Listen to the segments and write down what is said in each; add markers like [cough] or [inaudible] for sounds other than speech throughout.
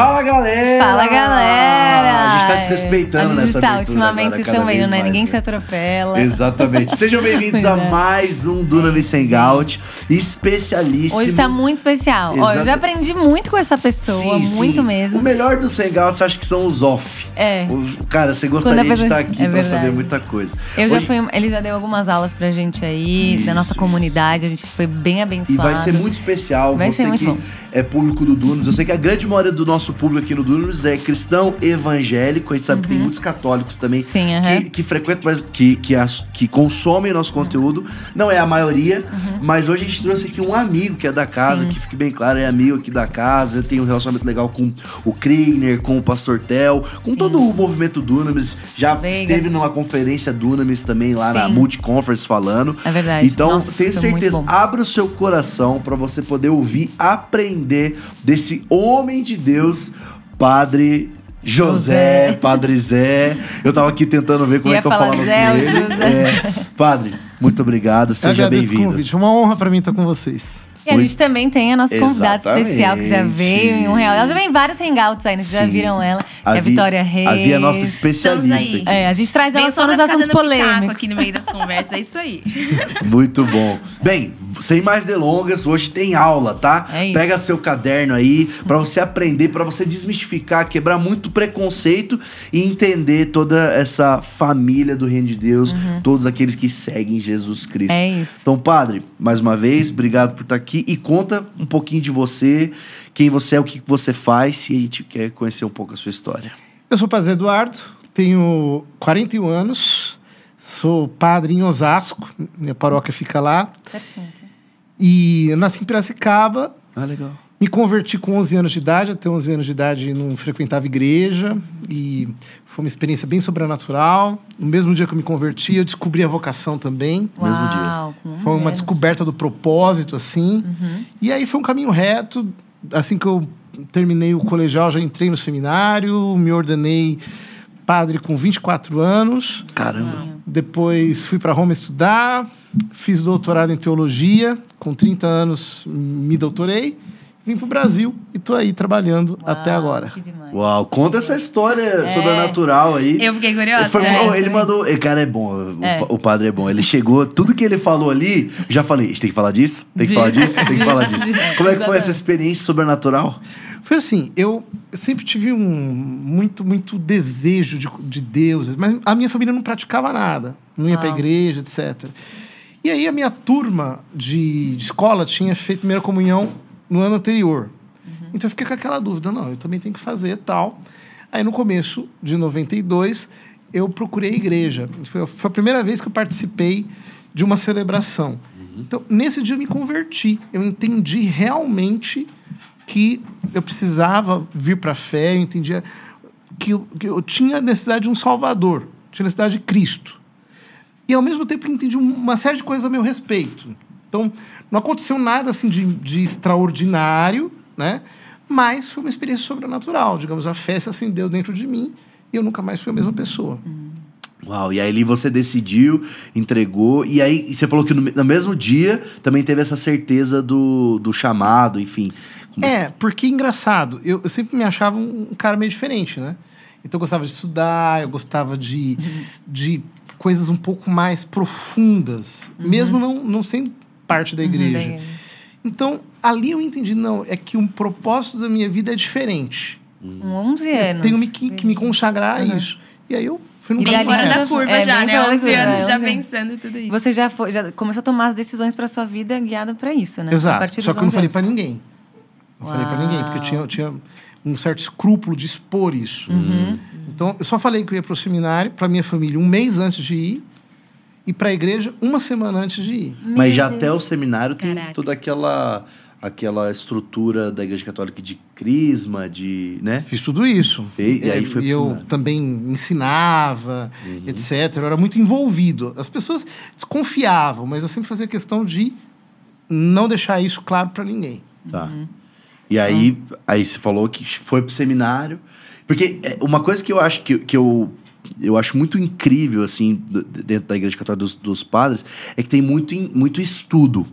Fala galera! Fala galera! A gente tá se respeitando nessa tá, abertura ultimamente agora, vocês estão vendo, né? mais, Ninguém né? se atropela. Exatamente. Sejam [laughs] bem-vindos a é. mais um Dunamis Sem Out, especialíssimo. Hoje tá muito especial. Ó, eu já aprendi muito com essa pessoa, Sim, muito sim. mesmo. O melhor dos Outs, acho que são os off. É. O- Cara, você gostaria a de pessoa- estar aqui é pra saber muita coisa. Eu já Hoje- fui, ele já deu algumas aulas pra gente aí, da Isso, nossa isso. comunidade, a gente foi bem E abençoado. vai ser muito especial. Vai você ser muito que bom. é público do Dunamis. Eu sei que a grande maioria do nosso público aqui no Dunamis é cristão evangélico. A gente sabe que tem muitos católicos também Uhum. Sim, aham. que, que frequentam, mas que, que, as- que consomem nosso conteúdo. Não é a maioria, mas hoje a gente trouxe aqui um amigo que é da casa, Uhum. Sim. que fique bem claro, é amigo aqui da casa, tem um relacionamento legal com o Kriegner, com o Pastor Tel, com todo o movimento Dunamis. Já Veiga. esteve numa conferência Dunamis também lá na Sim. Multiconference falando. É verdade. Então, Nossa, tenho muito certeza, abra o seu coração para você poder ouvir, aprender desse homem de Deus, Padre José. Padre Zé. Eu tava aqui tentando ver como Ia é que eu falava Zé com ele. É. Padre, muito obrigado, seja bem-vindo. É uma honra pra mim estar com vocês. E a gente também tem a nossa convidada Exatamente. especial que já veio em um real. Ela já vem em vários hangouts aí, né? Vocês já Sim. viram ela. A é a Vi- Vitória Reis. A Vi é nossa especialista aqui. É, a gente traz ela Vem só nos assuntos polêmicos. aqui no meio das conversas, é isso aí. [laughs] Muito bom. Bem, sem mais delongas, hoje tem aula, tá? É isso. Pega seu caderno aí pra você aprender, pra você desmistificar, quebrar muito preconceito e entender toda essa família do Reino de Deus, todos aqueles que seguem Jesus Cristo. Uhum. É isso. Então, padre, mais uma vez, obrigado por estar aqui e conta um pouquinho de você, quem você é, o que você faz, e a gente quer conhecer um pouco a sua história. Eu sou o Padre Eduardo, tenho 41 anos, sou padre em Osasco, minha paróquia fica lá. Certinho. E eu nasci em Piracicaba, Ah, legal. Me converti com 11 anos de idade, até 11 anos de idade não frequentava igreja e foi uma experiência bem sobrenatural. No mesmo dia que eu me converti, eu descobri a vocação também. Mesmo dia. Uau, Foi uma descoberta do propósito, assim. E aí foi um caminho reto. Assim que eu terminei o colegial, já entrei no seminário, me ordenei padre com 24 anos. Caramba. Depois fui para Roma estudar, fiz doutorado em teologia. Com 30 anos me doutorei. Vim para o Brasil e estou aí trabalhando Uau, até agora. Uau, conta essa história sobrenatural aí. Eu fiquei curiosa. Foi- oh, ele mandou. Cara, é bom. o É. pa- O, padre é bom. Ele chegou, tudo que ele falou ali, já falei. A gente tem que falar disso? Tem que falar disso? Tem que falar [laughs] disso. Como é que foi essa experiência sobrenatural? Foi assim, eu sempre tive um muito, muito desejo de, de Deus, mas a minha família não praticava nada, não ia para Uau. igreja, etc. E aí a minha turma de, de escola tinha feito primeira comunhão no ano anterior. Então eu fiquei com aquela dúvida, não, eu também tenho que fazer tal. Aí no começo de 92, eu procurei a igreja. Foi, foi a primeira vez que eu participei de uma celebração. Então, nesse dia eu me converti. Eu entendi realmente que eu precisava vir para a fé, eu entendia que eu, que eu tinha necessidade de um Salvador, tinha necessidade de Cristo. E ao mesmo tempo entendi um- uma série de coisas a meu respeito. Então, não aconteceu nada assim de, de extraordinário, né? Mas foi uma experiência sobrenatural. Digamos, a fé se acendeu dentro de mim e eu nunca mais fui a mesma pessoa. Uau, e aí ali você decidiu, entregou, e aí você falou que no, no mesmo dia também teve essa certeza do, do chamado, enfim. É, porque engraçado, eu, eu sempre me achava um, um cara meio diferente, né? Então eu gostava de estudar, eu gostava de, de coisas um pouco mais profundas, mesmo não, não sendo parte da igreja. da igreja. Então, ali eu entendi, não, é que o propósito da minha vida é diferente. Com 11 anos. Tenho me- que, que me consagrar a isso. E aí eu fui no E dali fora da já- curva é, já, né? fora da 11 curva, anos é, já 11 anos. pensando tudo isso. Você já, foi, já começou a tomar as decisões pra sua vida guiada pra isso, né? A Exato. partir Só que eu não 11 falei pra ninguém. Não falei pra ninguém, porque eu tinha, eu tinha um certo escrúpulo de expor isso. Uhum. Então, eu só falei que eu ia pro seminário, pra minha família, um mês antes de ir, e pra igreja, uma semana antes de ir. Mas já Meu até o Deus. seminário tem Caraca. toda aquela aquela estrutura da Igreja Católica de crisma, de, né? Fiz tudo isso. Fez, e aí É, foi pro eu seminário. também ensinava, etc. Eu era muito envolvido. As pessoas desconfiavam, mas eu sempre fazia questão de não deixar isso claro pra ninguém. Tá. E aí, aí você falou que foi pro seminário. Porque é, uma coisa que eu acho que, que eu, eu acho muito incrível, assim, dentro da Igreja Católica dos, dos padres, é que tem muito, muito estudo.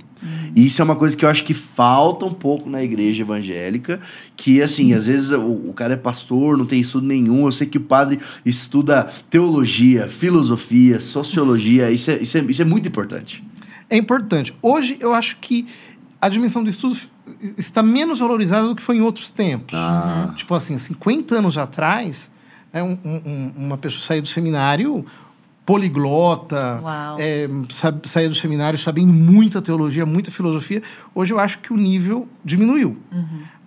E isso é uma coisa que eu acho que falta um pouco na igreja evangélica, que assim, às vezes o, o cara é pastor, não tem estudo nenhum, eu sei que o padre estuda teologia, filosofia, sociologia, isso é, isso é, isso é muito importante. É importante. Hoje eu acho que a dimensão do estudo está menos valorizada do que foi em outros tempos. Ah. Tipo assim, 50 anos atrás, é um- um- uma pessoa sair do seminário poliglota, é, sabe- sair do seminário sabendo muita teologia, muita filosofia. Hoje eu acho que o nível diminuiu.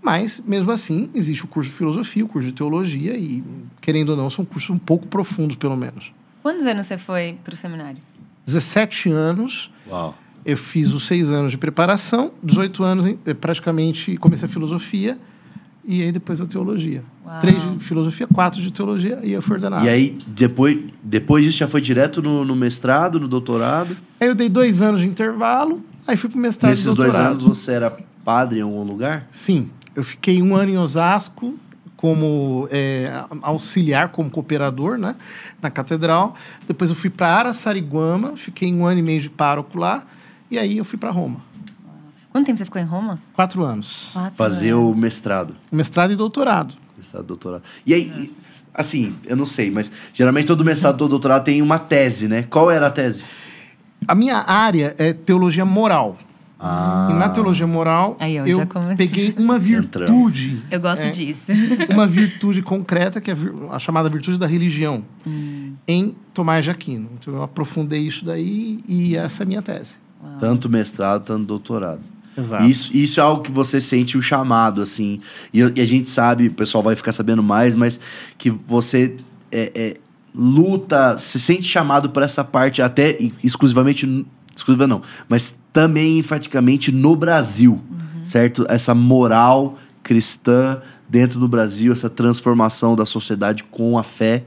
Mas, mesmo assim, existe o curso de filosofia, o curso de teologia, e, querendo ou não, são cursos um pouco profundos, pelo menos. Quantos anos você foi pro seminário? 17 anos, Uau. eu fiz os seis anos de preparação, 18 anos eh, praticamente comecei a filosofia e aí depois a teologia. Uau. Três de filosofia, quatro de teologia e eu fui ordenado. E aí, depois, depois disso, já foi direto no, no mestrado, no doutorado? Aí eu dei dois anos de intervalo, aí fui pro mestrado e Nesses dois doutorado. anos, você era padre em algum lugar? Sim, eu fiquei um ano em Osasco como eh, auxiliar, como cooperador, né, na catedral. Depois eu fui para Araçariguama, fiquei um ano e meio de pároco lá, e aí eu fui para Roma. Quanto tempo você ficou em Roma? Quatro anos. Quatro Fazer anos. o mestrado. Mestrado e doutorado. Mestrado, doutorado. E aí, assim, eu não sei, mas geralmente todo mestrado, todo doutorado tem uma tese, né? Qual era a tese? A minha área é teologia moral. Ah. E na teologia moral, Aí, eu já come- peguei uma [laughs] virtude, Eu gosto É. disso. [laughs] uma virtude concreta, que é a chamada virtude da religião, Hum. em Tomás de Aquino. Então eu aprofundei isso daí e essa é a minha tese. Tanto mestrado, tanto doutorado. Exato. Isso, isso é algo que você sente o chamado, assim. E, e a gente sabe, o pessoal vai ficar sabendo mais, mas que você é, é, luta, se sente chamado para essa parte, até exclusivamente. Exclusiva não, mas também enfaticamente no Brasil, certo? Essa moral cristã dentro do Brasil, essa transformação da sociedade com a fé.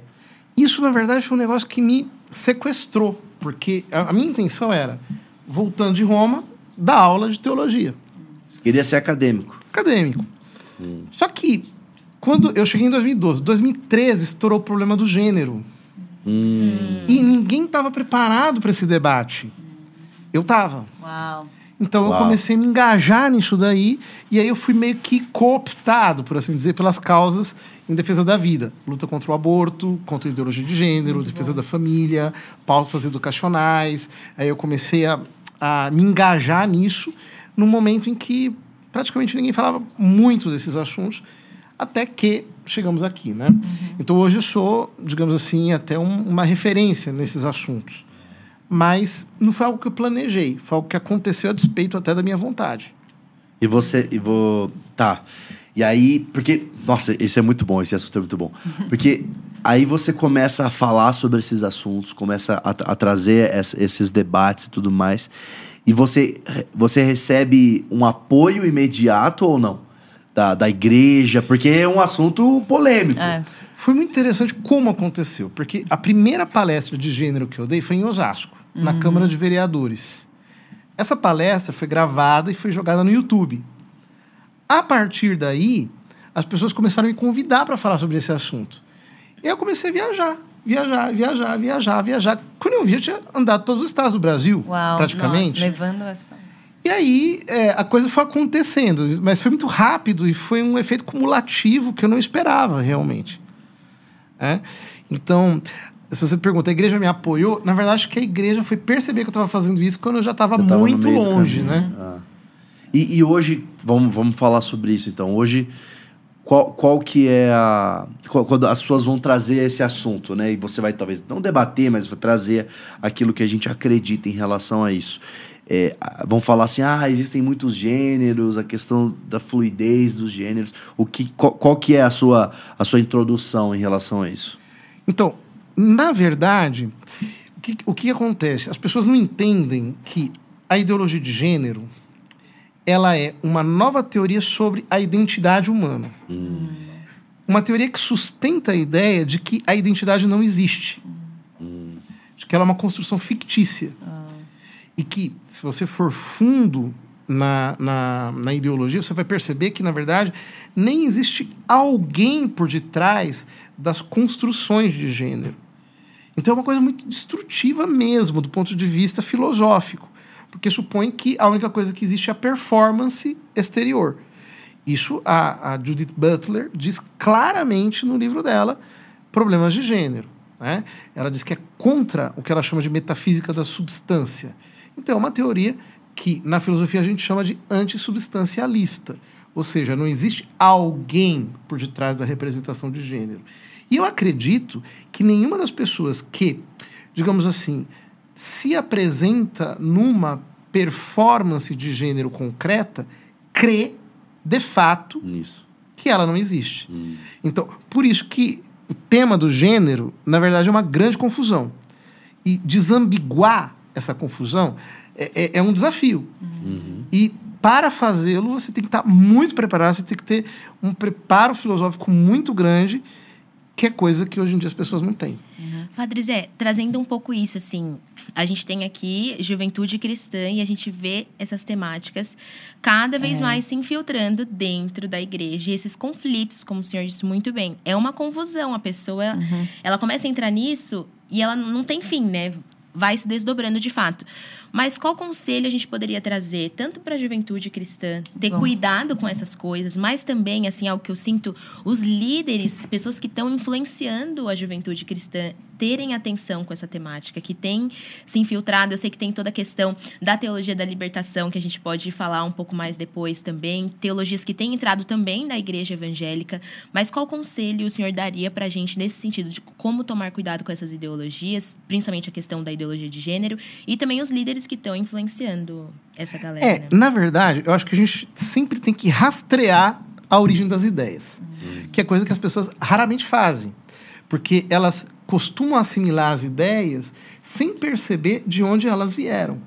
Isso, na verdade, foi um negócio que me sequestrou, porque a, a minha intenção era, voltando de Roma, dar aula de teologia. Queria ser acadêmico. acadêmico. Só que, quando eu cheguei em 2012, 2013 estourou o problema do gênero. E ninguém estava preparado para esse debate. Eu estava. Uau. Então Uau. eu comecei a me engajar nisso daí, e aí eu fui meio que cooptado, por assim dizer, pelas causas em defesa da vida. Luta contra o aborto, contra a ideologia de gênero, defesa da família, pautas educacionais. Aí eu comecei a, a me engajar nisso num momento em que praticamente ninguém falava muito desses assuntos, até que chegamos aqui, né? Então hoje eu sou, digamos assim, até um- uma referência nesses assuntos. Mas não foi algo que eu planejei, foi algo que aconteceu a despeito até da minha vontade. E você. E vou. Tá. E aí. Porque. Nossa, esse é muito bom, esse assunto é muito bom. Porque aí você começa a falar sobre esses assuntos, começa a, a trazer ess- esses debates e tudo mais. E você, você recebe um apoio imediato ou não? Da, da igreja, porque é um assunto polêmico. É. Foi muito interessante como aconteceu, porque a primeira palestra de gênero que eu dei foi em Osasco, na Câmara de Vereadores. Essa palestra foi gravada e foi jogada no YouTube. A partir daí, as pessoas começaram a me convidar para falar sobre esse assunto. E eu comecei a viajar, viajar, viajar, viajar, viajar. Quando eu vi, eu tinha andado todos os estados do Brasil, Uau. praticamente. Nossa, levando essa... E aí é, a coisa foi acontecendo, mas foi muito rápido e foi um efeito cumulativo que eu não esperava realmente. É? Então, se você pergunta, a igreja me apoiou? Na verdade, acho que a igreja foi perceber que eu estava fazendo isso quando eu já estava muito longe, né? Ah. E, e hoje, vamos, vamos falar sobre isso então. Hoje, qual, qual que é a. quando as pessoas vão trazer esse assunto, né? E você vai talvez não debater, mas vai trazer aquilo que a gente acredita em relação a isso. É, vão falar assim, ah, existem muitos gêneros, a questão da fluidez dos gêneros. O que, qual, qual que é a sua, a sua introdução em relação a isso? Então, na verdade, o que, o que acontece? As pessoas não entendem que a ideologia de gênero ela é uma nova teoria sobre a identidade humana. Uma teoria que sustenta a ideia de que a identidade não existe. De que ela é uma construção fictícia. E que, se você for fundo na, na, na ideologia, você vai perceber que, na verdade, nem existe alguém por detrás das construções de gênero. Então é uma coisa muito destrutiva mesmo, do ponto de vista filosófico. Porque supõe que a única coisa que existe é a performance exterior. Isso a, a Judith Butler diz claramente no livro dela, Problemas de Gênero. Né? Ela diz que é contra o que ela chama de metafísica da substância. Então, é uma teoria que na filosofia a gente chama de antissubstancialista. Ou seja, não existe alguém por detrás da representação de gênero. E eu acredito que nenhuma das pessoas que, digamos assim, se apresenta numa performance de gênero concreta, crê de fato Nisso. que ela não existe. Então, por isso que o tema do gênero, na verdade, é uma grande confusão. E desambiguar essa confusão é, é- é um desafio. E para fazê-lo, você tem que estar muito preparado, você tem que ter um preparo filosófico muito grande, que é coisa que hoje em dia as pessoas não têm. Padre Zé, trazendo um pouco isso, assim, a gente tem aqui juventude cristã e a gente vê essas temáticas cada vez mais se infiltrando dentro da igreja. E esses conflitos, como o senhor disse muito bem, é uma confusão. A pessoa, ela começa a entrar nisso e ela não tem fim, né? Vai se desdobrando de fato. Mas qual conselho a gente poderia trazer, tanto para a juventude cristã, ter Bom. cuidado com essas coisas, mas também, assim, algo que eu sinto, os líderes, pessoas que estão influenciando a juventude cristã, terem atenção com essa temática, que tem se infiltrado. Eu sei que tem toda a questão da teologia da libertação, que a gente pode falar um pouco mais depois também. Teologias que têm entrado também na igreja evangélica. Mas qual conselho o senhor daria para a gente nesse sentido de como tomar cuidado com essas ideologias, principalmente a questão da ideologia de gênero, e também os líderes que estão influenciando essa galera? É, né? na verdade, eu acho que a gente sempre tem que rastrear a origem das ideias, que é coisa que as pessoas raramente fazem, porque elas costumam assimilar as ideias sem perceber de onde elas vieram.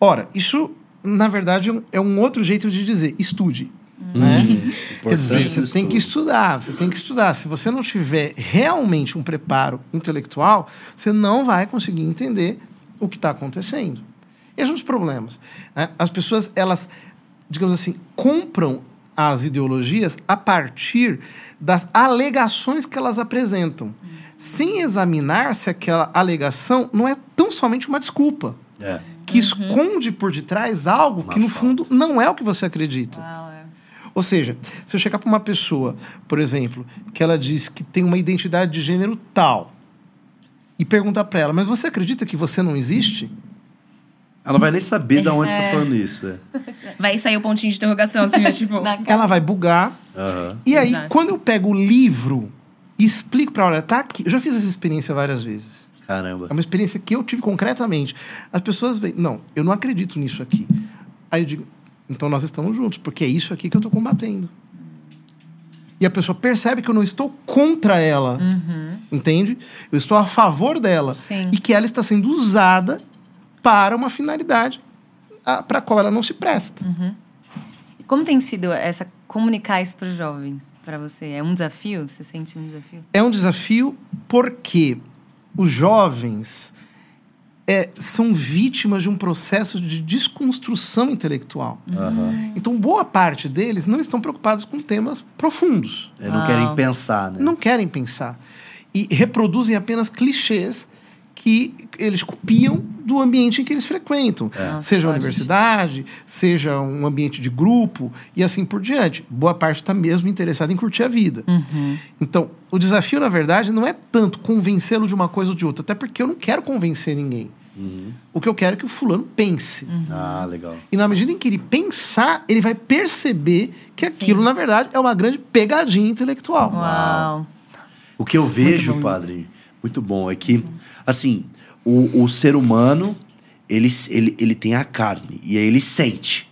Ora, isso, na verdade, é um- é outro jeito de dizer estude. Né? Quer dizer, você tem que estudar, você tem que estudar. Se você não tiver realmente um preparo intelectual, você não vai conseguir entender o que está acontecendo. Esses são os problemas. né? As pessoas, elas, digamos assim, compram as ideologias a partir das alegações que elas apresentam, sem examinar se aquela alegação não é tão somente uma desculpa, É. que esconde por detrás algo que, no fundo, não é o que você acredita. Uau, é. Ou seja, se eu chegar para uma pessoa, por exemplo, que ela diz que tem uma identidade de gênero tal, e perguntar para ela, mas você acredita que você não existe? Ela vai nem saber de onde você tá falando isso. É. [laughs] Vai sair o pontinho de interrogação, assim, é [laughs] tipo... Ela vai bugar. Aham. E aí, Exato. quando eu pego o livro explico para ela, tá aqui. Eu já fiz essa experiência várias vezes. Caramba. É uma experiência que eu tive concretamente. As pessoas veem, não, eu não acredito nisso aqui. Aí eu digo, então nós estamos juntos, porque é isso aqui que eu estou combatendo. E a pessoa percebe que eu não estou contra ela, entende? Eu estou a favor dela. Sim. E que ela está sendo usada para uma finalidade para a qual ela não se presta. E como tem sido essa comunicar isso para os jovens, para você? É um desafio? Você sente um desafio? É um desafio porque os jovens é, são vítimas de um processo de desconstrução intelectual. Aham. Então, boa parte deles não estão preocupados com temas profundos. É, não Uau. querem pensar, né? Não querem pensar. E reproduzem apenas clichês que eles copiam do ambiente em que eles frequentam. Nossa, seja a universidade, seja um ambiente de grupo e assim por diante. Boa parte está mesmo interessada em curtir a vida. Então, o desafio, na verdade, não é tanto convencê-lo de uma coisa ou de outra, até porque eu não quero convencer ninguém. O que eu quero é que o fulano pense. Ah, legal. E na medida em que ele pensar, ele vai perceber que aquilo, na verdade, é uma grande pegadinha intelectual. Uau. O que eu vejo, padre, muito bom, é que, assim, o, o ser humano, ele, ele, ele tem a carne, e aí ele sente.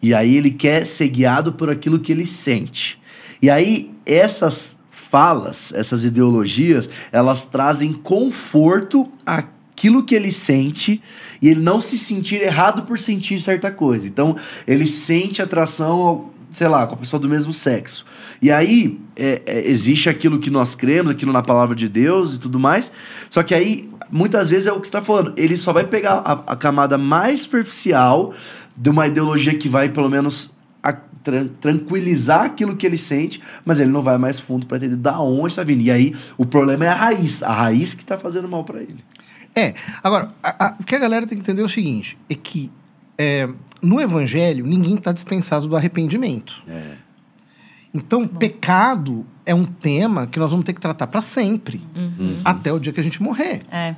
E aí ele quer ser guiado por aquilo que ele sente. E aí essas falas, essas ideologias, elas trazem conforto àquilo que ele sente e ele não se sentir errado por sentir certa coisa. Então, ele sente atração sei lá, com a pessoa do mesmo sexo. E aí, é, é, existe aquilo que nós cremos, aquilo na palavra de Deus e tudo mais. Só que aí, muitas vezes é o que você está falando. Ele só vai pegar a, a camada mais superficial de uma ideologia que vai, pelo menos, a- tran- tranquilizar aquilo que ele sente, mas ele não vai mais fundo para entender da onde está vindo. E aí, o problema é a raiz. A raiz que está fazendo mal para ele. É. Agora, a- a- o que a galera tem que entender é o seguinte: é que é, no evangelho ninguém está dispensado do arrependimento. É. Então, pecado é um tema que nós vamos ter que tratar para sempre, até o dia que a gente morrer. É.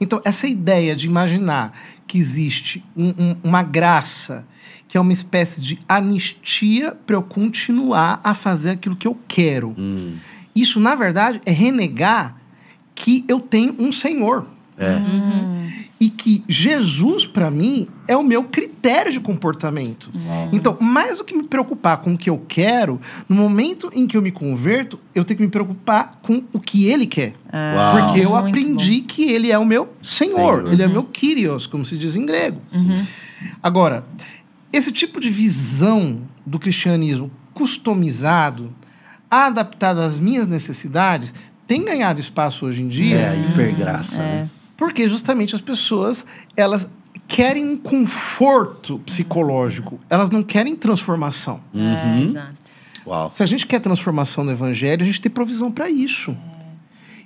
Então, essa ideia de imaginar que existe um- um- uma graça, que é uma espécie de anistia para eu continuar a fazer aquilo que eu quero. Isso, na verdade, é renegar que eu tenho um Senhor. É. E que Jesus, para mim, é o meu critério de comportamento. Então, mais do que me preocupar com o que eu quero, no momento em que eu me converto, eu tenho que me preocupar com o que ele quer. Uau. Porque eu Muito aprendi que ele é o meu Senhor, Senhor. ele é o meu Kyrios, como se diz em grego. Agora, esse tipo de visão do cristianismo customizado, adaptado às minhas necessidades, tem ganhado espaço hoje em dia. É, a hipergraça, né? Porque justamente as pessoas, elas querem um conforto psicológico, elas não querem transformação. É, exato. Uau. Se a gente quer transformação no evangelho, a gente tem provisão para isso.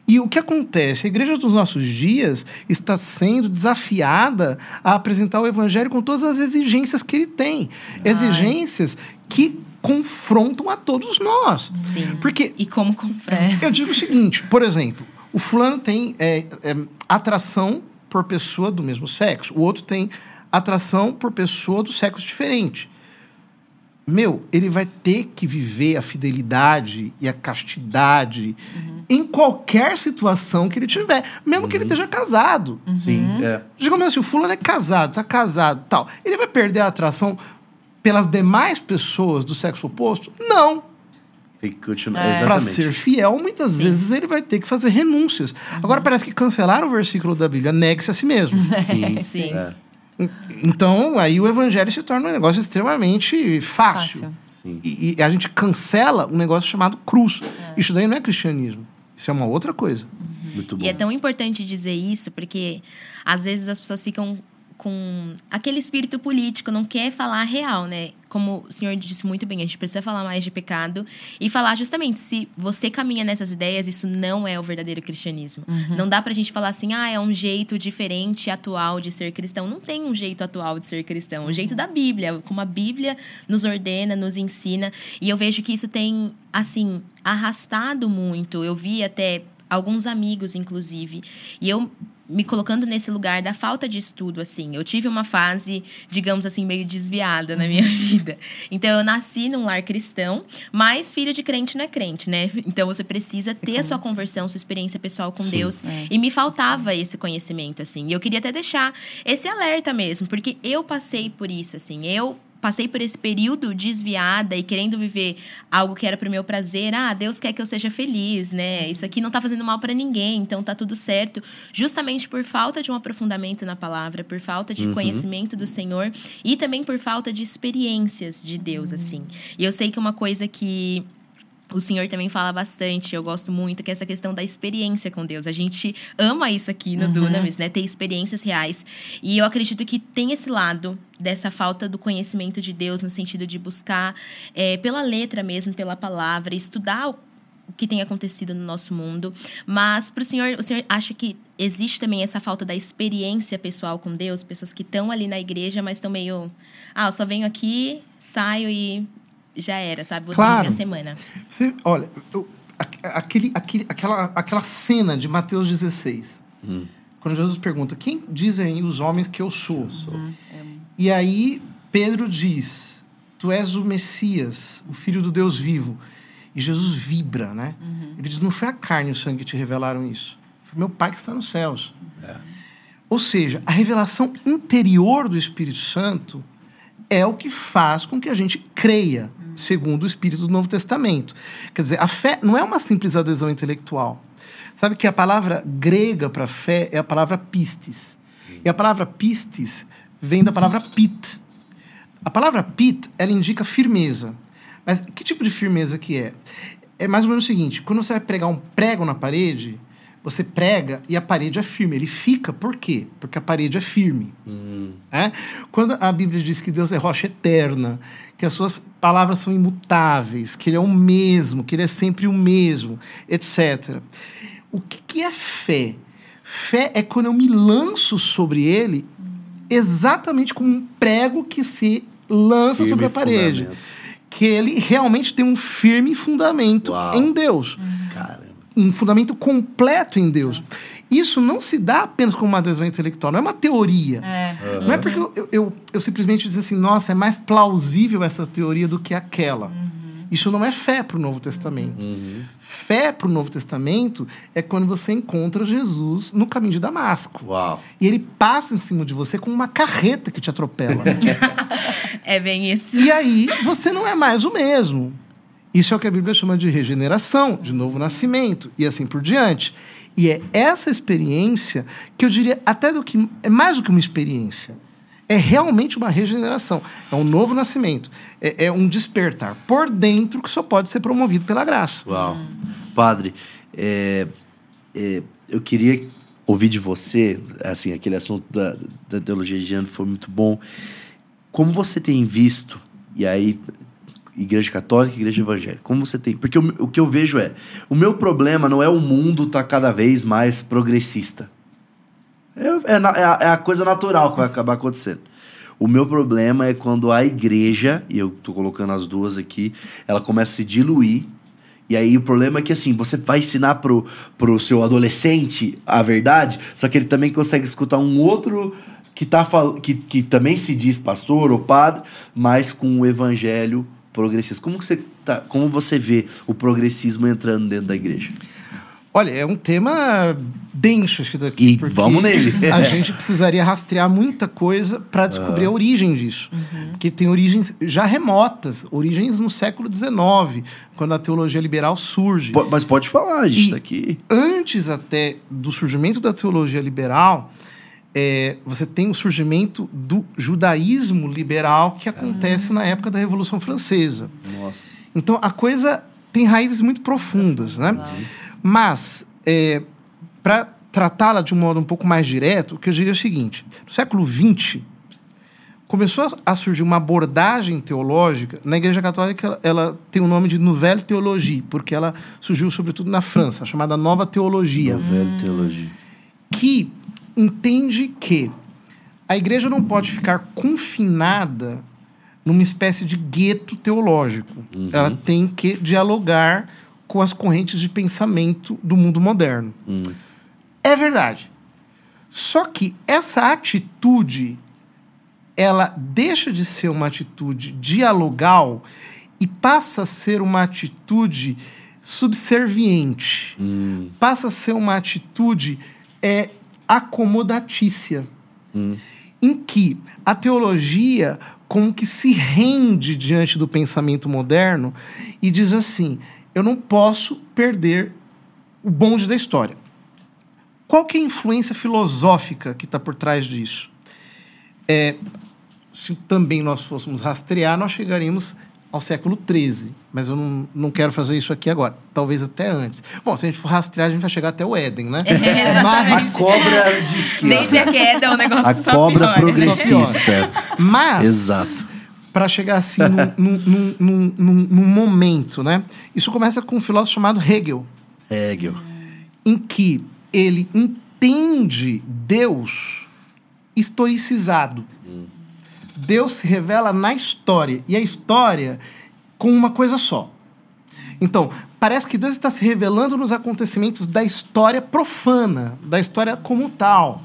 E o que acontece? A igreja dos nossos dias está sendo desafiada a apresentar o evangelho com todas as exigências que ele tem. Exigências que confrontam a todos nós. Sim. Porque E como confronta. eu digo o seguinte, por exemplo, o fulano tem é, é, atração por pessoa do mesmo sexo, o outro tem atração por pessoa do sexo diferente. Meu, ele vai ter que viver a fidelidade e a castidade em qualquer situação que ele tiver, mesmo que ele esteja casado. Sim, é. Digamos assim, o fulano é casado, tá casado tal. Ele vai perder a atração pelas demais pessoas do sexo oposto? Não. Tem que continuar. Para Exatamente. ser fiel, muitas vezes ele vai ter que fazer renúncias. Agora parece que cancelaram o versículo da Bíblia, negue-se a si mesmo. [laughs] Sim, Sim. É. então, aí o evangelho se torna um negócio extremamente fácil. Fácil. Sim. E, e a gente cancela um negócio chamado cruz. Isso daí não é cristianismo. Isso é uma outra coisa. Muito bom. E é tão importante dizer isso, porque às vezes as pessoas ficam com aquele espírito político, não quer falar a real, né? Como o senhor disse muito bem, a gente precisa falar mais de pecado e falar justamente se você caminha nessas ideias, isso não é o verdadeiro cristianismo. Não dá pra gente falar assim, ah, é um jeito diferente, atual de ser cristão. Não tem um jeito atual de ser cristão, é o jeito da Bíblia, como a Bíblia nos ordena, nos ensina. E eu vejo que isso tem, assim, arrastado muito. Eu vi até alguns amigos, inclusive. E eu me colocando nesse lugar da falta de estudo, assim. Eu tive uma fase, digamos assim, meio desviada na minha vida. Então, eu nasci num lar cristão, mas filho de crente não é crente, né? Então, você precisa ter a sua conversão, sua experiência pessoal com Deus. E me faltava esse conhecimento, assim. E eu queria até deixar esse alerta mesmo, porque eu passei por isso, assim. Eu passei por esse período desviada e querendo viver algo que era pro meu prazer. Ah, Deus quer que eu seja feliz, né? Isso aqui não tá fazendo mal para ninguém, então tá tudo certo. Justamente por falta de um aprofundamento na palavra, por falta de conhecimento do Senhor e também por falta de experiências de Deus, assim. E eu sei que uma coisa que o senhor também fala bastante, eu gosto muito, que é essa questão da experiência com Deus. A gente ama isso aqui no Dunamis, né? Ter experiências reais. E eu acredito que tem esse lado dessa falta do conhecimento de Deus, no sentido de buscar é, pela letra mesmo, pela palavra, estudar o o que tem acontecido no nosso mundo. Mas para o senhor, o senhor acha que existe também essa falta da experiência pessoal com Deus? Pessoas que estão ali na igreja, mas estão meio... Ah, eu só venho aqui, saio e já era, sabe? Seguir Claro. minha semana. Você, olha, eu- a- aquele, aquele, aquela, aquela cena de Mateus 16, quando Jesus pergunta: Quem dizem os homens que eu sou? E aí Pedro diz: Tu és o Messias, o filho do Deus vivo. E Jesus vibra, né? Ele diz: Não foi a carne e o sangue que te revelaram isso, foi meu Pai que está nos céus. Ou seja, a revelação interior do Espírito Santo é o que faz com que a gente creia, segundo o Espírito do Novo Testamento. Quer dizer, a fé não é uma simples adesão intelectual. Sabe que a palavra grega para fé é a palavra pistis. E a palavra pistis vem da palavra pit. A palavra pit, ela indica firmeza. Mas que tipo de firmeza que é? É mais ou menos o seguinte, quando você vai pregar um prego na parede, você prega e a parede é firme. Ele fica por quê? Porque a parede é firme. É? Quando a Bíblia diz que Deus é rocha eterna, que as suas palavras são imutáveis, que Ele é o mesmo, que Ele é sempre o mesmo, etc. O que, que é fé? Fé é quando eu me lanço sobre ele exatamente como um prego que se lança Firme sobre a parede. fundamento. Que ele realmente tem um firme fundamento Uau. em Deus. Caramba. Um fundamento completo em Deus. Isso não se dá apenas com uma adesão intelectual, não é uma teoria. É. Não é porque eu, eu, eu, eu simplesmente dizer assim, nossa, é mais plausível essa teoria do que aquela. Isso não é fé para o Novo Testamento. Fé para o Novo Testamento é quando você encontra Jesus no caminho de Damasco. Uau. E ele passa em cima de você com uma carreta que te atropela. [laughs] É bem isso. e aí você não é mais o mesmo. Isso é o que a Bíblia chama de regeneração, de novo nascimento e assim por diante. E é essa experiência que eu diria até do que é mais do que uma experiência. É realmente uma regeneração, é um novo nascimento, é, é um despertar por dentro que só pode ser promovido pela graça. Uau. Padre, é, é, eu queria ouvir de você, assim, aquele assunto da, da teologia de gênero foi muito bom. Como você tem visto, e aí, igreja católica e igreja evangélica, como você tem... Porque o, o que eu vejo é, o meu problema não é o mundo estar cada vez mais progressista. É, é, é a, é a coisa natural que vai acabar acontecendo. O meu problema é quando a igreja, e eu tô colocando as duas aqui, ela começa a se diluir. E aí o problema é que assim, você vai ensinar pro, pro seu adolescente a verdade, só que ele também consegue escutar um outro que, tá que, que também se diz pastor ou padre, mas com o evangelho progressista. Como, que você tá, como você vê o progressismo entrando dentro da igreja? Olha, é um tema denso isso daqui. E vamos nele. [laughs] A gente precisaria rastrear muita coisa para descobrir a origem disso. Porque tem origens já remotas, origens no século XIX, quando a teologia liberal surge. Po- Mas pode falar, a gente E- tá aqui. Antes até do surgimento da teologia liberal, é, você tem o surgimento do judaísmo liberal que acontece na época da Revolução Francesa. Nossa. Então a coisa tem raízes muito profundas, né? Mas é, para tratá-la de um modo um pouco mais direto, o que eu diria é o seguinte: no século XX começou a- surgir uma abordagem teológica na Igreja Católica. Ela, tem o nome de Nouvelle Théologie, porque ela surgiu sobretudo na França, chamada Nova Teologia Novela teologia. que entende que a igreja não pode ficar confinada numa espécie de gueto teológico. Ela tem que dialogar com as correntes de pensamento do mundo moderno. É verdade. Só que essa atitude ela deixa de ser uma atitude dialogal e passa a ser uma atitude subserviente. Passa a ser uma atitude é, acomodatícia. Em que a teologia como que se rende diante do pensamento moderno e diz assim: eu não posso perder o bonde da história. Qual que é a influência filosófica que está por trás disso? É, se também nós fôssemos rastrear, nós chegaríamos ao século XIII. Mas eu não, não quero fazer isso aqui agora. Talvez até antes. Bom, se a gente for rastrear, a gente vai chegar até o Éden, né? [laughs] É, A exatamente. cobra de esquerda. Desde a queda, o negócio A só cobra piora. progressista. [laughs] Mas, Exato. para chegar assim [laughs] num, num, num, num, num momento, né? Isso começa com um filósofo chamado Hegel, Hegel. em que ele entende Deus historicizado. Deus se revela na história. E a história com uma coisa só. Então, parece que Deus está se revelando nos acontecimentos da história profana, da história como tal.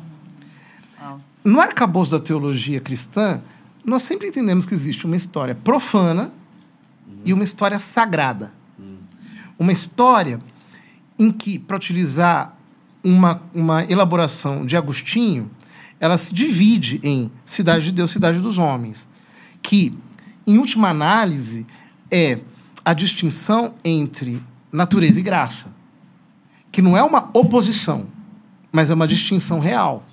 No arcabouço da teologia cristã, nós sempre entendemos que existe uma história profana e uma história sagrada. Uma história em que, para utilizar uma, uma elaboração de Agostinho, ela se divide em cidade de Deus, cidade dos homens. Que, em última análise, é a distinção entre natureza e graça. Que não é uma oposição, mas é uma distinção real.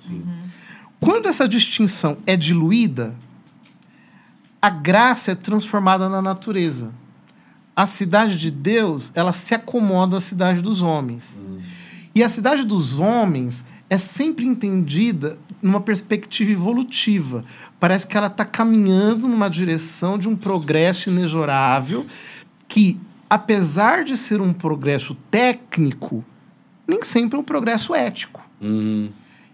Quando essa distinção é diluída, a graça é transformada na natureza. A cidade de Deus, ela se acomoda à cidade dos homens. E a cidade dos homens é sempre entendida numa perspectiva evolutiva. Parece que ela está caminhando numa direção de um progresso inexorável que, apesar de ser um progresso técnico, nem sempre é um progresso ético. Uhum.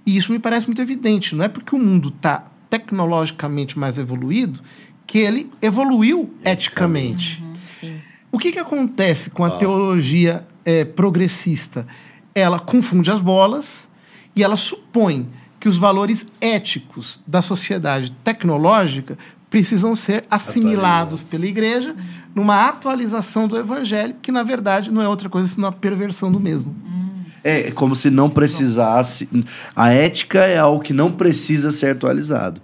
E isso me parece muito evidente. Não é porque o mundo está tecnologicamente mais evoluído que ele evoluiu eticamente. Sim. O que, que acontece com a teologia eh, progressista? Ela confunde as bolas e ela supõe que os valores éticos da sociedade tecnológica precisam ser assimilados Atualizados. pela igreja numa atualização do evangelho, que na verdade não é outra coisa senão a perversão do mesmo. É como se não precisasse. A ética é algo que não precisa ser atualizado.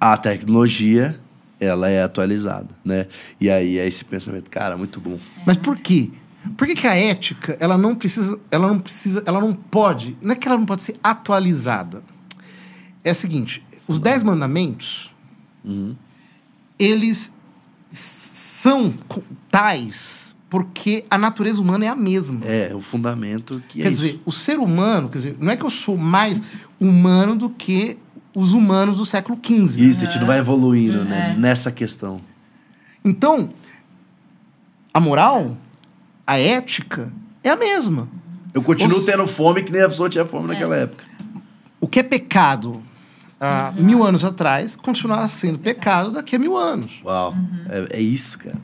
A tecnologia, ela é atualizada, né? E aí é esse pensamento, cara, muito bom. Mas por quê? Por que, que a ética ela não precisa, ela não precisa, ela não pode, não é que ela não pode ser atualizada. É o seguinte, os dez mandamentos, eles são tais porque a natureza humana é a mesma. É, o fundamento que é quer isso. dizer, o ser humano, quer dizer, não é que eu sou mais humano do que os humanos do século XV. Isso, a gente não vai evoluindo, né? Nessa questão. Então, a moral, a ética é a mesma. Eu continuo Os- tendo fome que nem a pessoa tinha fome naquela época. O que é pecado há mil anos atrás continuará sendo pecado daqui a mil anos. Uau. É, é isso, cara.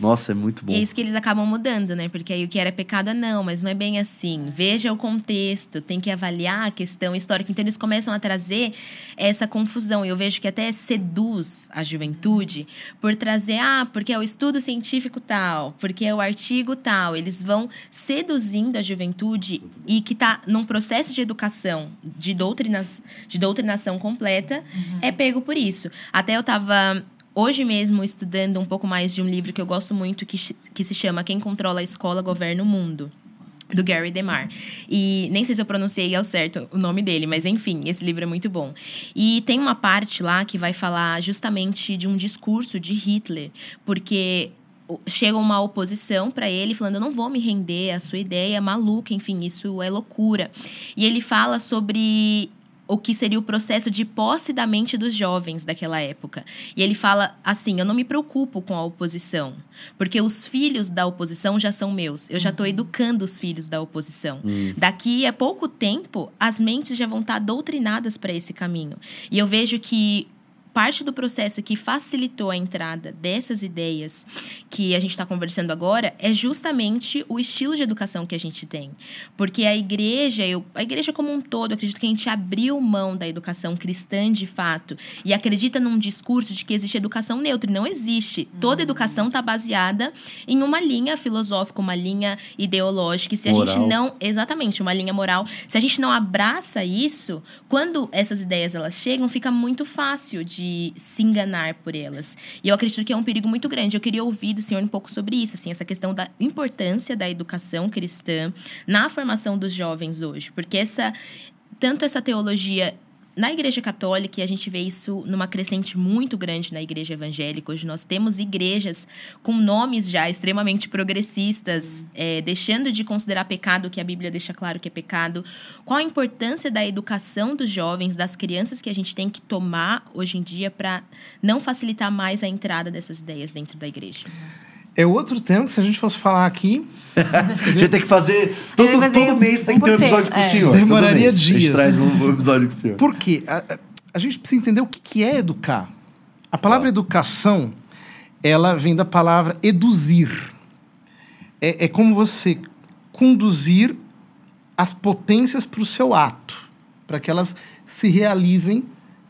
Nossa, é muito bom. E é isso que eles acabam mudando, né? Porque aí o que era pecado é não, mas não é bem assim. Veja o contexto, tem que avaliar a questão histórica. Então eles começam a trazer essa confusão. E eu vejo que até seduz a juventude por trazer, ah, porque é o estudo científico tal, porque é o artigo tal. Eles vão seduzindo a juventude e que está num processo de educação, de, doutrinas, de doutrinação completa, é pego por isso. Até eu estava hoje mesmo estudando um pouco mais de um livro que eu gosto muito, que, que se chama Quem Controla a Escola Governa o Mundo. Do Gary DeMar. E nem sei se eu pronunciei ao certo o nome dele, mas enfim, esse livro é muito bom. E tem uma parte lá que vai falar justamente de um discurso de Hitler, porque chega uma oposição para ele falando eu não vou me render a sua ideia é maluca enfim isso é loucura e ele fala sobre o que seria o processo de posse da mente dos jovens daquela época. E ele fala assim: eu não me preocupo com a oposição, porque os filhos da oposição já são meus. Eu já estou educando os filhos da oposição. Daqui a pouco tempo, as mentes já vão estar doutrinadas para esse caminho. E eu vejo que parte do processo que facilitou a entrada dessas ideias que a gente está conversando agora é justamente o estilo de educação que a gente tem. Porque a igreja, eu, a igreja como um todo, acredito que a gente abriu mão da educação cristã de fato e acredita num discurso de que existe educação neutra. E não existe. Toda educação está baseada em uma linha filosófica, uma linha ideológica. E se a gente Moral. não exatamente uma linha moral se a gente não abraça isso quando essas ideias elas chegam fica muito fácil de se enganar por elas. E eu acredito que é um perigo muito grande. Eu queria ouvir do senhor um pouco sobre isso assim essa questão da importância da educação cristã na formação dos jovens hoje. Porque essa tanto essa teologia na Igreja Católica, e a gente vê isso numa crescente muito grande na Igreja Evangélica. Hoje nós temos igrejas com nomes já extremamente progressistas, é, deixando de considerar pecado o que a Bíblia deixa claro que é pecado. Qual a importância da educação dos jovens, das crianças que a gente tem que tomar hoje em dia para não facilitar mais a entrada dessas ideias dentro da igreja? É outro tema que se a gente fosse falar aqui, [laughs] A gente tem que fazer. Todo, fazer todo mês tem um que ter um episódio com o é. senhor. Todo Demoraria mês A dias. gente traz um episódio com o senhor. Por quê? A, a- a gente precisa entender o que, que é educar. A palavra educação, ela vem da palavra eduzir. É, é como você conduzir as potências para o seu ato, para que elas se realizem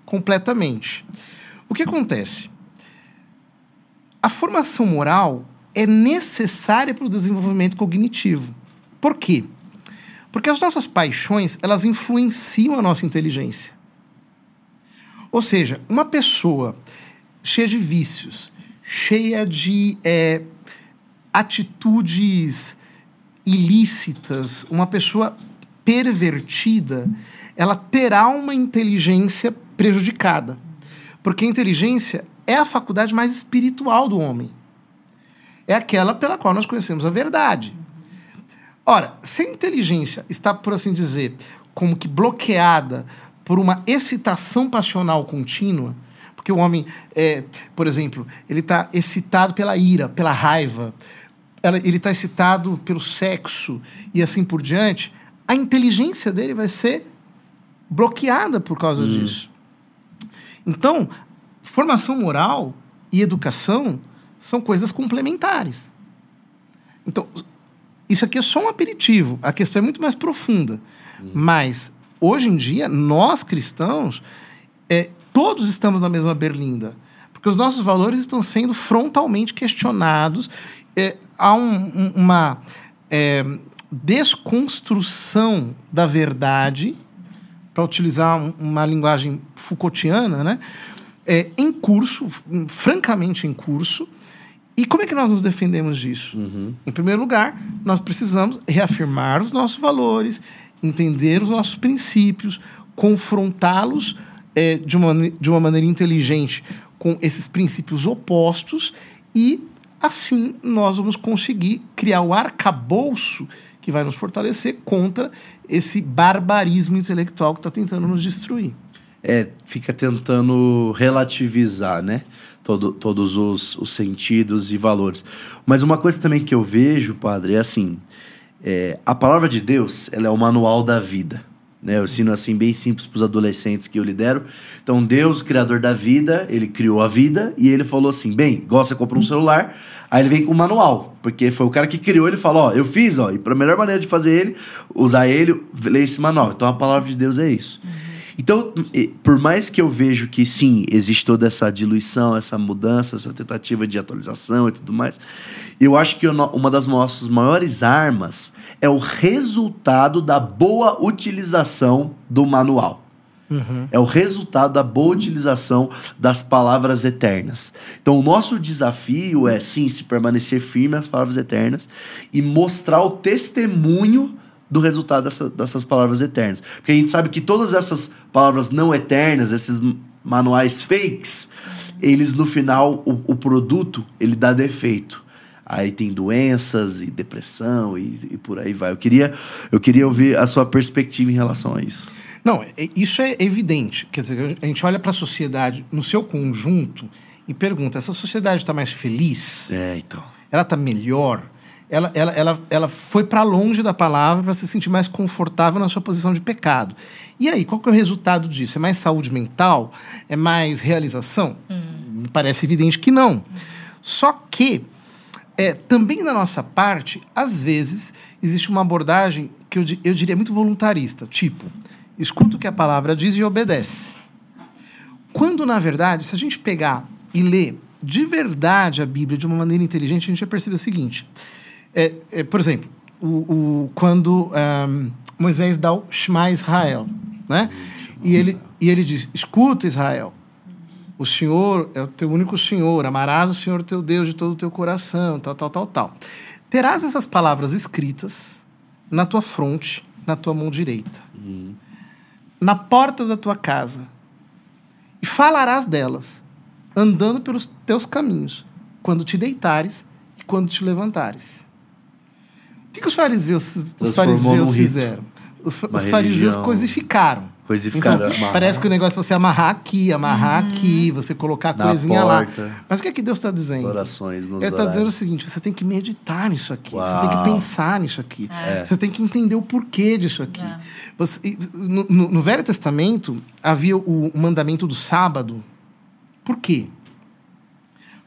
completamente. O que acontece? A formação moral é necessária para o desenvolvimento cognitivo. Por quê? Porque as nossas paixões, elas influenciam a nossa inteligência. Ou seja, uma pessoa cheia de vícios, cheia de é, atitudes ilícitas, uma pessoa pervertida, ela terá uma inteligência prejudicada. Porque a inteligência é a faculdade mais espiritual do homem. É aquela pela qual nós conhecemos a verdade. Ora, se a inteligência está, por assim dizer, como que bloqueada por uma excitação passional contínua, porque o homem, é, por exemplo, ele está excitado pela ira, pela raiva, ele está excitado pelo sexo e assim por diante, a inteligência dele vai ser bloqueada por causa disso. Então, formação moral e educação são coisas complementares. Então, isso aqui é só um aperitivo. A questão é muito mais profunda. Mas, hoje em dia, nós cristãos, é, todos estamos na mesma berlinda. Porque os nossos valores estão sendo frontalmente questionados. É, há um- um- uma é, desconstrução da verdade, para utilizar um- uma linguagem Foucaultiana, né? É, em curso, francamente em curso. E como é que nós nos defendemos disso? Em primeiro lugar, nós precisamos reafirmar os nossos valores, entender os nossos princípios, confrontá-los é, de, uma, de uma maneira inteligente com esses princípios opostos e, assim, nós vamos conseguir criar o arcabouço que vai nos fortalecer contra esse barbarismo intelectual que está tentando nos destruir. É, fica tentando relativizar, né? Todo, todos os, os sentidos e valores. Mas uma coisa também que eu vejo, padre, é assim: é, a palavra de Deus ela é o manual da vida. Né? Eu ensino assim bem simples para os adolescentes que eu lidero. Então, Deus, criador da vida, ele criou a vida e ele falou assim: bem, você compra um celular, aí ele vem com o manual, porque foi o cara que criou. Ele falou: ó, eu fiz, ó, e para melhor maneira de fazer ele, usar ele, ler esse manual. Então, a palavra de Deus é isso. Então, por mais que eu vejo que sim, existe toda essa diluição, essa mudança, essa tentativa de atualização e tudo mais, eu acho que uma das nossas maiores armas é o resultado da boa utilização do manual. É o resultado da boa utilização das palavras eternas. Então, o nosso desafio é, sim, se permanecer firme às palavras eternas e mostrar o testemunho do resultado dessa- dessas palavras eternas. Porque a gente sabe que todas essas palavras não eternas, esses manuais fakes, eles no final, o, o produto, ele dá defeito. Aí tem doenças e depressão e, e por aí vai. Eu queria, eu queria ouvir a sua perspectiva em relação a isso. Não, é- isso é evidente. Quer dizer, a gente olha para a sociedade no seu conjunto e pergunta: essa sociedade está mais feliz? É, então. Ela está melhor? Ela, ela, ela, ela foi para longe da palavra para se sentir mais confortável na sua posição de pecado. E aí, qual que é o resultado disso? É mais saúde mental? É mais realização? Me parece evidente que não. Só que, é, também da nossa parte, às vezes, existe uma abordagem que eu, eu diria muito voluntarista, tipo, escuta o que a palavra diz e obedece. Quando, na verdade, se a gente pegar e ler de verdade a Bíblia de uma maneira inteligente, a gente vai perceber o seguinte. É, é, por exemplo, o, o- quando ahm, Moisés dá o Shema Israel, né? E ele, e ele diz, escuta Israel, o Senhor é o teu único Senhor, amarás o Senhor teu Deus de todo o teu coração, tal, tal, tal, tal. Terás essas palavras escritas na tua fronte, na tua mão direita, na porta da tua casa, e falarás delas, andando pelos teus caminhos, quando te deitares e quando te levantares. O que, que os fariseus, os fariseus rito. fizeram? Os, os fariseus religião. coisificaram. Coisificaram, Então, amarrar. parece que o negócio é você amarrar aqui, amarrar aqui, você colocar a Na coisinha lá. porta. Mas o que é que Deus está dizendo? As orações nos Ele está dizendo o seguinte: você tem que meditar nisso aqui, você tem Uau. que pensar nisso aqui, você tem que entender o porquê disso aqui. Você- e, no, no- no Velho Testamento havia o, o mandamento do sábado. Por quê?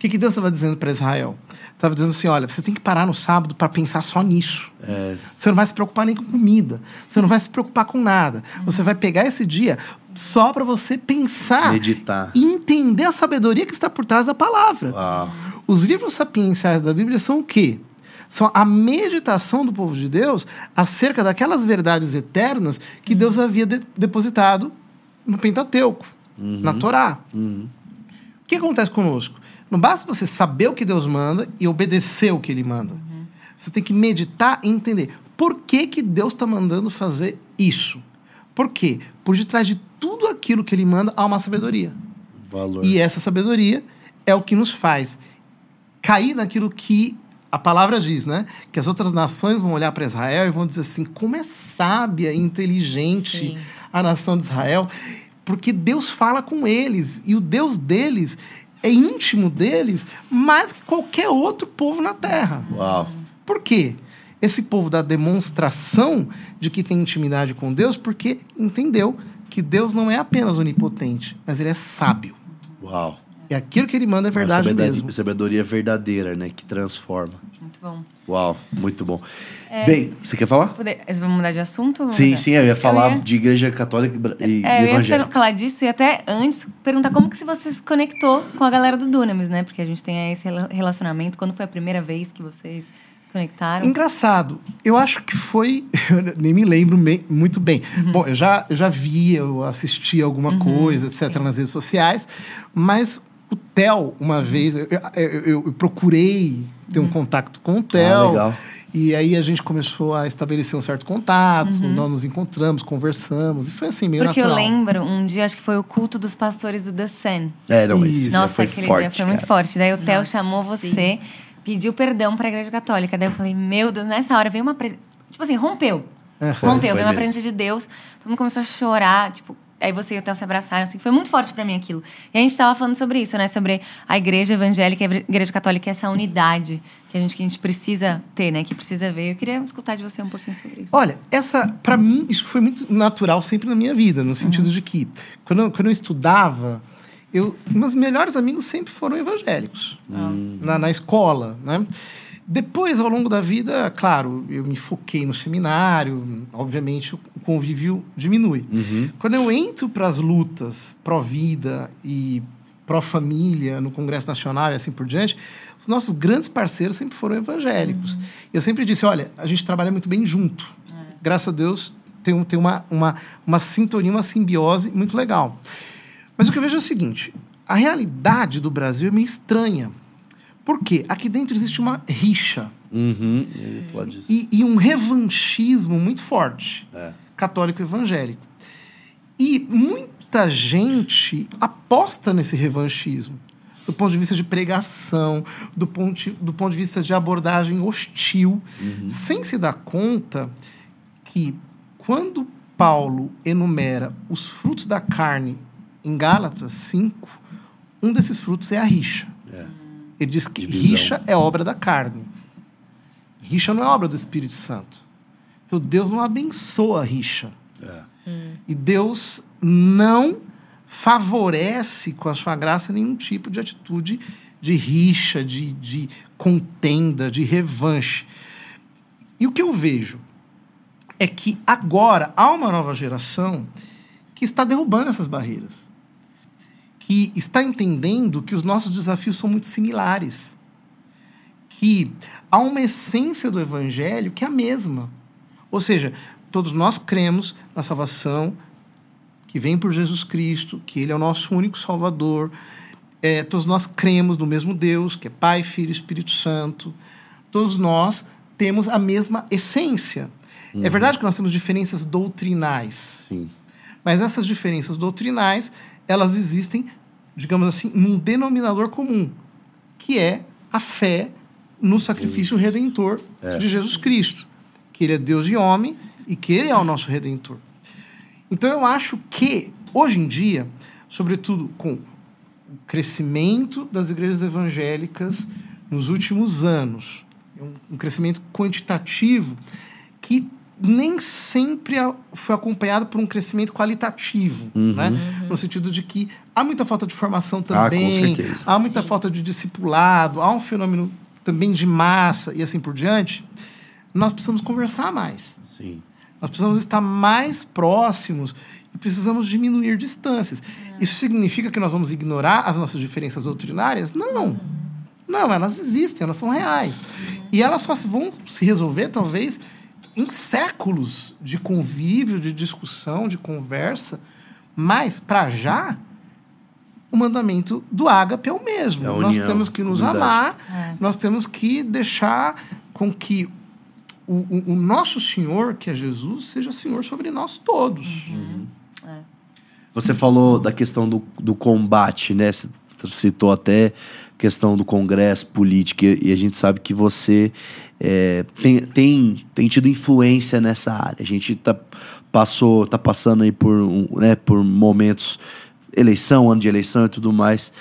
O que, que Deus estava dizendo para Israel? Estava dizendo assim: olha, você tem que parar no sábado para pensar só nisso. É, Você não vai se preocupar nem com comida. Você não vai se preocupar com nada. Você vai pegar esse dia só para você pensar Meditar. e entender a sabedoria que está por trás da palavra. Uau. Os livros sapienciais da Bíblia são o quê? São a meditação do povo de Deus acerca daquelas verdades eternas que Deus havia de- depositado no Pentateuco, na Torá. O que acontece conosco? Não basta você saber o que Deus manda e obedecer o que Ele manda. Você tem que meditar e entender por que, que Deus está mandando fazer isso. Por quê? Por detrás de tudo aquilo que Ele manda há uma sabedoria. Valor. E essa sabedoria é o que nos faz cair naquilo que a palavra diz, né? Que as outras nações vão olhar para Israel e vão dizer assim: como é sábia e inteligente Sim. a nação de Israel, porque Deus fala com eles e o Deus deles é íntimo deles mais que qualquer outro povo na terra. Uau. Por quê? esse povo da demonstração de que tem intimidade com Deus, porque entendeu que Deus não é apenas onipotente, mas ele é sábio. Uau. E aquilo que ele manda é verdade Uma mesmo. Sabedoria verdadeira, né? Que transforma. Bom. Uau, muito bom. Bem, você quer falar? Poder... Vamos mudar de assunto? Sim, Rosa? sim, eu ia falar ia- de igreja católica e e, É, eu e ia evangélica. falar disso e até antes perguntar como que você se conectou com a galera do Dunamis, né? Porque a gente tem esse rela- relacionamento. Quando foi a primeira vez que vocês se conectaram? Engraçado. Eu acho que foi. [laughs] Eu nem me lembro me- muito bem. Bom, eu já, eu já vi, eu assisti alguma coisa, etc., nas redes sociais, mas o Theo, uma vez, eu, eu- eu- eu procurei ter um contato com o Theo. legal. E aí a gente começou a estabelecer um certo contato, nós nos encontramos, conversamos, e foi assim, meio Porque eu natural. lembro, um dia, acho que foi o culto dos pastores do The Sun. É, não, Isso. Nossa, foi aquele forte, dia foi muito cara. forte. Daí o Theo Nossa, chamou sim. você, pediu perdão pra igreja católica. Daí eu falei, meu Deus, nessa hora veio uma presença. Tipo assim, rompeu. Foi, rompeu, foi veio uma mesmo. presença de Deus. Todo mundo começou a chorar, tipo. Aí você e o Theo se abraçaram, assim, foi muito forte pra mim aquilo. E a gente tava falando sobre isso, né? Sobre a igreja evangélica e a igreja católica, essa unidade que a gente, que a gente precisa ter, né? Que precisa ver. Eu queria escutar de você um pouquinho sobre isso. Olha, essa, para mim, isso foi muito natural sempre na minha vida, no sentido de que, quando eu, quando eu estudava, eu, meus melhores amigos sempre foram evangélicos, na, na escola, né? Depois, ao longo da vida, claro, eu me foquei no seminário, obviamente o convívio diminui. Quando eu entro para as lutas pró-vida e pró-família no Congresso Nacional e assim por diante, os nossos grandes parceiros sempre foram evangélicos. Eu sempre disse, olha, a gente trabalha muito bem junto. Graças a Deus, tem, tem uma, uma, uma sintonia, uma simbiose muito legal. Mas o que eu vejo é o seguinte, a realidade do Brasil é meio estranha. Por quê? Aqui dentro existe uma rixa Uhum, e, e um revanchismo muito forte, É. católico e evangélico. E muita gente aposta nesse revanchismo, do ponto de vista de pregação, do ponto, do ponto de vista de abordagem hostil, sem se dar conta que quando Paulo enumera os frutos da carne em Gálatas 5, um desses frutos é a rixa. Ele diz que Divisão. rixa é obra da carne. Rixa não é obra do Espírito Santo. Então Deus não abençoa a rixa. É. E Deus não favorece com a sua graça nenhum tipo de atitude de rixa, de, de contenda, de revanche. E o que eu vejo é que agora há uma nova geração que está derrubando essas barreiras. Que está entendendo que os nossos desafios são muito similares. Que há uma essência do evangelho que é a mesma. Ou seja, todos nós cremos na salvação que vem por Jesus Cristo, que Ele é o nosso único Salvador. É, todos nós cremos no mesmo Deus, que é Pai, Filho e Espírito Santo. Todos nós temos a mesma essência. É verdade que nós temos diferenças doutrinais, Sim. mas essas diferenças doutrinais, elas existem, digamos assim, num denominador comum, que é a fé no sacrifício redentor de Jesus Cristo, que ele é Deus e homem e que ele é o nosso redentor. Então eu acho que hoje em dia, sobretudo com o crescimento das igrejas evangélicas nos últimos anos, um, um crescimento quantitativo que nem sempre foi acompanhado por um crescimento qualitativo, né? No sentido de que há muita falta de formação Ah, com também, certeza. há muita falta de discipulado, há um fenômeno também de massa e assim por diante. Nós precisamos conversar mais. Sim. Nós precisamos estar mais próximos e precisamos diminuir distâncias. Isso significa que nós vamos ignorar as nossas diferenças doutrinárias? Não. Não, elas existem, elas são reais. E elas só vão se resolver, talvez, em séculos de convívio, de discussão, de conversa. Mas, para já, o mandamento do ágape é o mesmo. É a nós união, temos que nos unidade. amar, É. nós temos que deixar com que o, o- o nosso Senhor, que é Jesus, seja Senhor sobre nós todos. Você falou da questão do, do combate, né? Você citou até questão do Congresso, política, e a gente sabe que você é, tem, tem, tem tido influência nessa área. A gente tá, passou, tá passando aí por, né, por momentos, eleição, ano de eleição e tudo mais.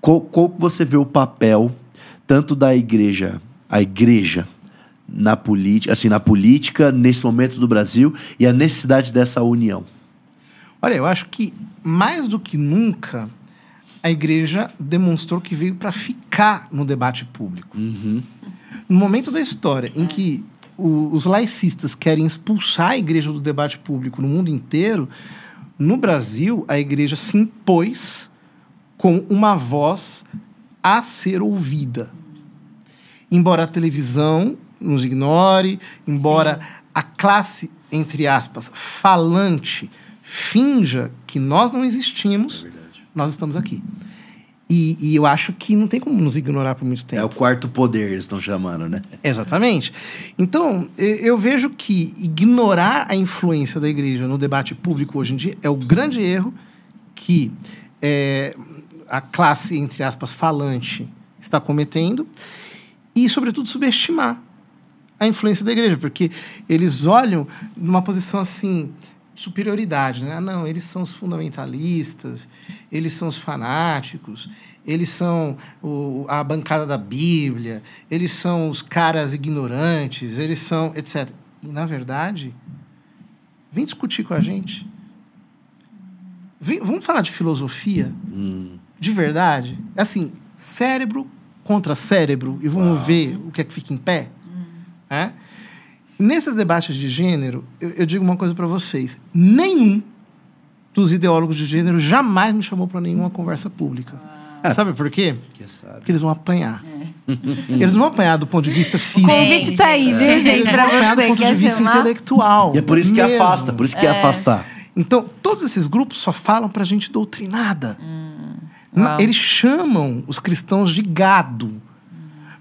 Qual, qual você vê o papel tanto da igreja, a igreja, na política, assim, na política nesse momento do Brasil e a necessidade dessa união? Olha, eu acho que mais do que nunca a igreja demonstrou que veio para ficar no debate público. No momento da história em que o- os laicistas querem expulsar a igreja do debate público no mundo inteiro, no Brasil a igreja se impôs com uma voz a ser ouvida. Embora a televisão nos ignore, embora a classe, entre aspas, falante, finja que nós não existimos, nós estamos aqui. E, e eu acho que não tem como nos ignorar por muito tempo. É o quarto poder, eles estão chamando, né? Exatamente. Então, eu vejo que ignorar a influência da igreja no debate público hoje em dia é o grande erro que é, a classe, entre aspas, falante está cometendo e, sobretudo, subestimar a influência da igreja, porque eles olham numa posição assim superioridade, né? Ah, não, eles são os fundamentalistas, eles são os fanáticos, eles são o- a bancada da Bíblia, eles são os caras ignorantes, eles são etc. E na verdade, vem discutir com a gente. Vem- vamos falar de filosofia de verdade? É assim, cérebro contra cérebro e vamos ver o que é que fica em pé. É? Nesses debates de gênero, eu, eu digo uma coisa para vocês: nenhum dos ideólogos de gênero jamais me chamou para nenhuma conversa pública. Sabe por quê? Que sabe. Porque eles vão apanhar. [laughs] Eles não vão apanhar do ponto de vista O físico. convite tá aí, viu, Eles gente? vão Pra apanhar do você ponto que de vista chamar. intelectual. E é por isso que mesmo. afasta, por isso que afastar. Então, todos esses grupos só falam pra gente doutrinada. Na- Uau. Eles chamam os cristãos de gado.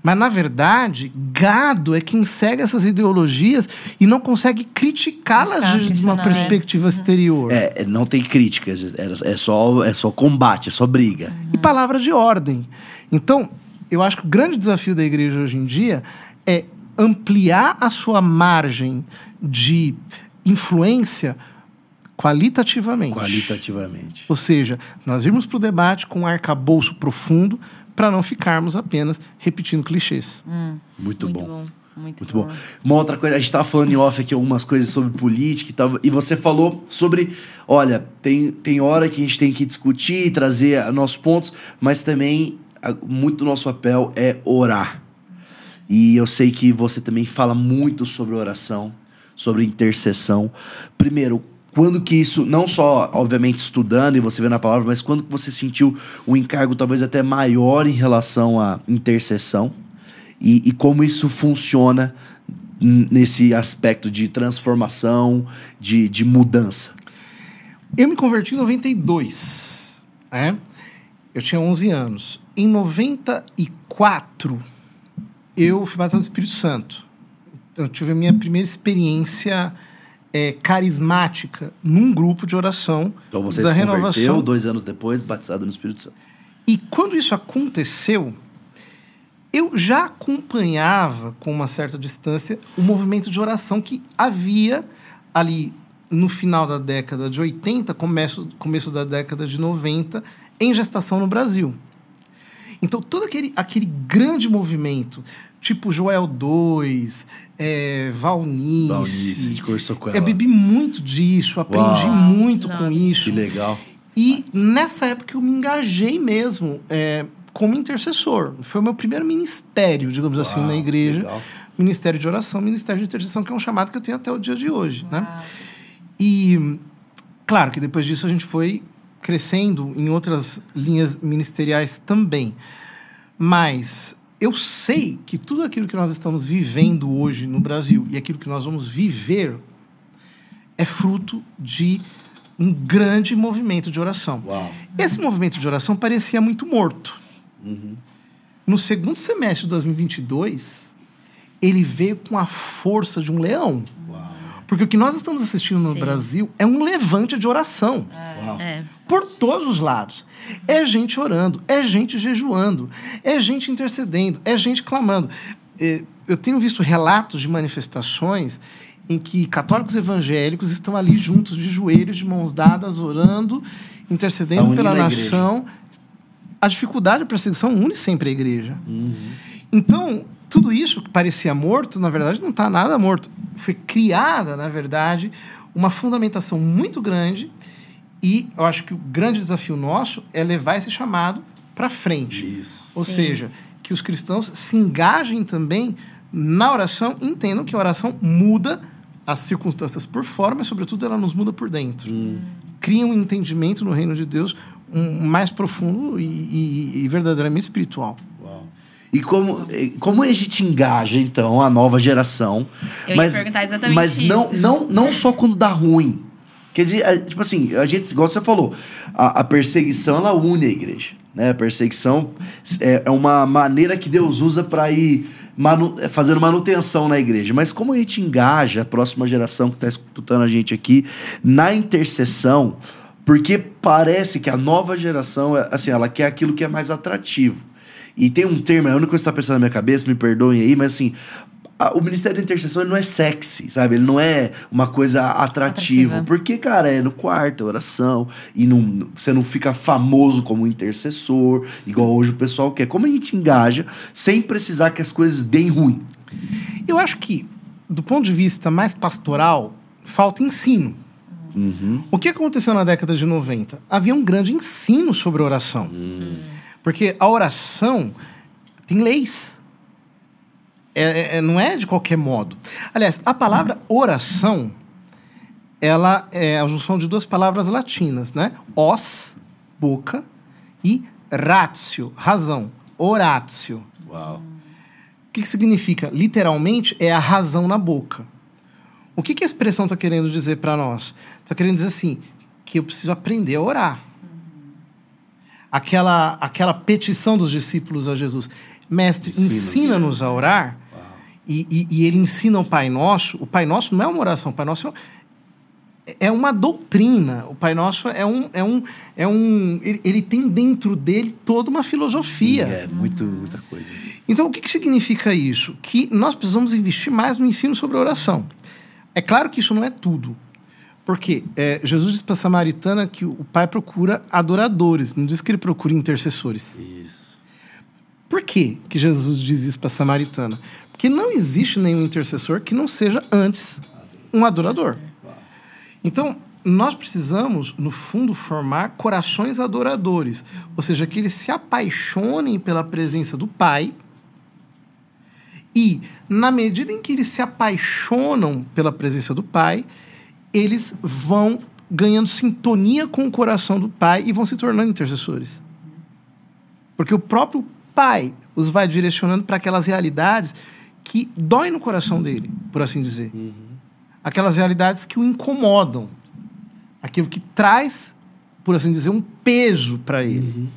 Mas, na verdade, gado é quem segue essas ideologias e não consegue criticá-las de uma questionar. perspectiva exterior. É, é, não tem críticas, é, é só, é só combate, é só briga. e palavra de ordem. Então, eu acho que o grande desafio da igreja hoje em dia é ampliar a sua margem de influência qualitativamente. Qualitativamente. Ou seja, nós irmos para o debate com um arcabouço profundo para não ficarmos apenas repetindo clichês. Muito, Muito bom. bom. Muito, Muito bom. Uma outra coisa, a gente estava falando em off aqui algumas coisas sobre política e tal, e você falou sobre, olha, tem, tem hora que a gente tem que discutir, trazer nossos pontos, mas também a- muito do nosso papel é orar. E eu sei que você também fala muito sobre oração, sobre intercessão. Primeiro, quando que isso, não só, obviamente, estudando e você vendo a palavra, mas quando que você sentiu um encargo talvez até maior em relação à intercessão? E, e como isso funciona nesse aspecto de transformação, de, de mudança? Eu me converti em 92. né? Eu tinha 11 anos. Em 94, eu fui batizado do Espírito Santo. Eu tive a minha primeira experiência é, carismática num grupo de oração Então você da se renovação. dois anos depois, batizado no Espírito Santo. E quando isso aconteceu, eu já acompanhava com uma certa distância o movimento de oração que havia ali no final da década de 80, começo, começo da década de 90, em gestação no Brasil. Então, todo aquele, aquele grande movimento, tipo Joel 2, é, Valnice. Valnice, a gente conversou com Eu ela. bebi muito disso, aprendi Uau. muito com Nossa. isso. Que legal. E nessa época eu me engajei mesmo é, como intercessor. Foi o meu primeiro ministério, digamos assim, Uau, na igreja. legal. Ministério de oração, Ministério de intercessão, que é um chamado que eu tenho até o dia de hoje. Né? E, claro que depois disso a gente foi crescendo em outras linhas ministeriais também. Mas eu sei que tudo aquilo que nós estamos vivendo hoje no Brasil e aquilo que nós vamos viver é fruto de um grande movimento de oração. Uau. Esse movimento de oração parecia muito morto. No segundo semestre de 2022, ele veio com a força de um leão. Porque o que nós estamos assistindo no Sim. Brasil é um levante de oração Uau. É. por todos os lados. É gente orando, é gente jejuando, é gente intercedendo, é gente clamando. Eh, Eu tenho visto relatos de manifestações em que católicos evangélicos estão ali juntos, de joelhos, de mãos dadas, orando, Tá intercedendo unindo pela a nação. A dificuldade, a perseguição une sempre a igreja. Então, tudo isso que parecia morto, na verdade, não está nada morto. Foi criada, na verdade, uma fundamentação muito grande e eu acho que o grande desafio nosso é levar esse chamado para frente. Isso. Ou Sim. seja, que os cristãos se engajem também na oração, entendam que a oração muda as circunstâncias por fora, mas sobretudo ela nos muda por dentro. Cria um entendimento no reino de Deus um, mais profundo e, e- e verdadeiramente espiritual. Uau. E como, como a gente engaja, então, a nova geração? Eu ia mas, perguntar exatamente mas não, isso. não, não só quando dá ruim. Dizer, a- tipo assim, a gente, igual você falou, a, a perseguição ela une a igreja. Né? A perseguição é, é uma maneira que Deus usa para ir manu, é, fazendo manutenção na igreja. Mas como a gente engaja a próxima geração que está escutando a gente aqui na intercessão, porque parece que a nova geração, é, assim, ela quer aquilo que é mais atrativo. E tem um termo, é a única coisa que está pensando na minha cabeça, me perdoem aí, mas assim, o Ministério da Intercessão ele não é sexy, sabe? Ele não é uma coisa atrativa. Atrativa. Porque, cara, é no quarto, é oração, e não, você não fica famoso como intercessor, igual hoje o pessoal quer. Como a gente engaja sem precisar que as coisas deem ruim? Eu acho que, do ponto de vista mais pastoral, falta ensino. O que aconteceu na década de 90? Havia um grande ensino sobre oração. Porque a oração tem leis. É- é- é- não é de qualquer modo. Aliás, a palavra oração, ela é a junção de duas palavras latinas, né? Os, boca, e ratio, razão. Oratio. Uau. O que, que significa? Literalmente, é a razão na boca. O que, que a expressão está querendo dizer para nós? Está querendo dizer assim, que eu preciso aprender a orar. Aquela, aquela petição dos discípulos a Jesus. Mestre, Ensina-nos." ensina-nos a orar. E, e, e ele ensina o Pai Nosso. O Pai Nosso não é uma oração. O Pai Nosso é, é uma doutrina. O Pai Nosso é um... É um, é um ele, ele tem dentro dele toda uma filosofia. É, muito, muita coisa. Então, o que, que significa isso? Que nós precisamos investir mais no ensino sobre a oração. É claro que isso não é tudo. Porque é, Jesus diz para a samaritana que o pai procura adoradores, não diz que ele procura intercessores. Isso. Por que, que Jesus diz isso para a samaritana? Porque não existe nenhum intercessor que não seja antes um adorador. Então, nós precisamos, no fundo, formar corações adoradores. Ou seja, que eles se apaixonem pela presença do Pai. E, na medida em que eles se apaixonam pela presença do Pai, eles vão ganhando sintonia com o coração do Pai e vão se tornando intercessores. Porque o próprio Pai os vai direcionando para aquelas realidades que doem no coração dele, por assim dizer. Aquelas realidades que o incomodam. Aquilo que traz, por assim dizer, um peso para ele.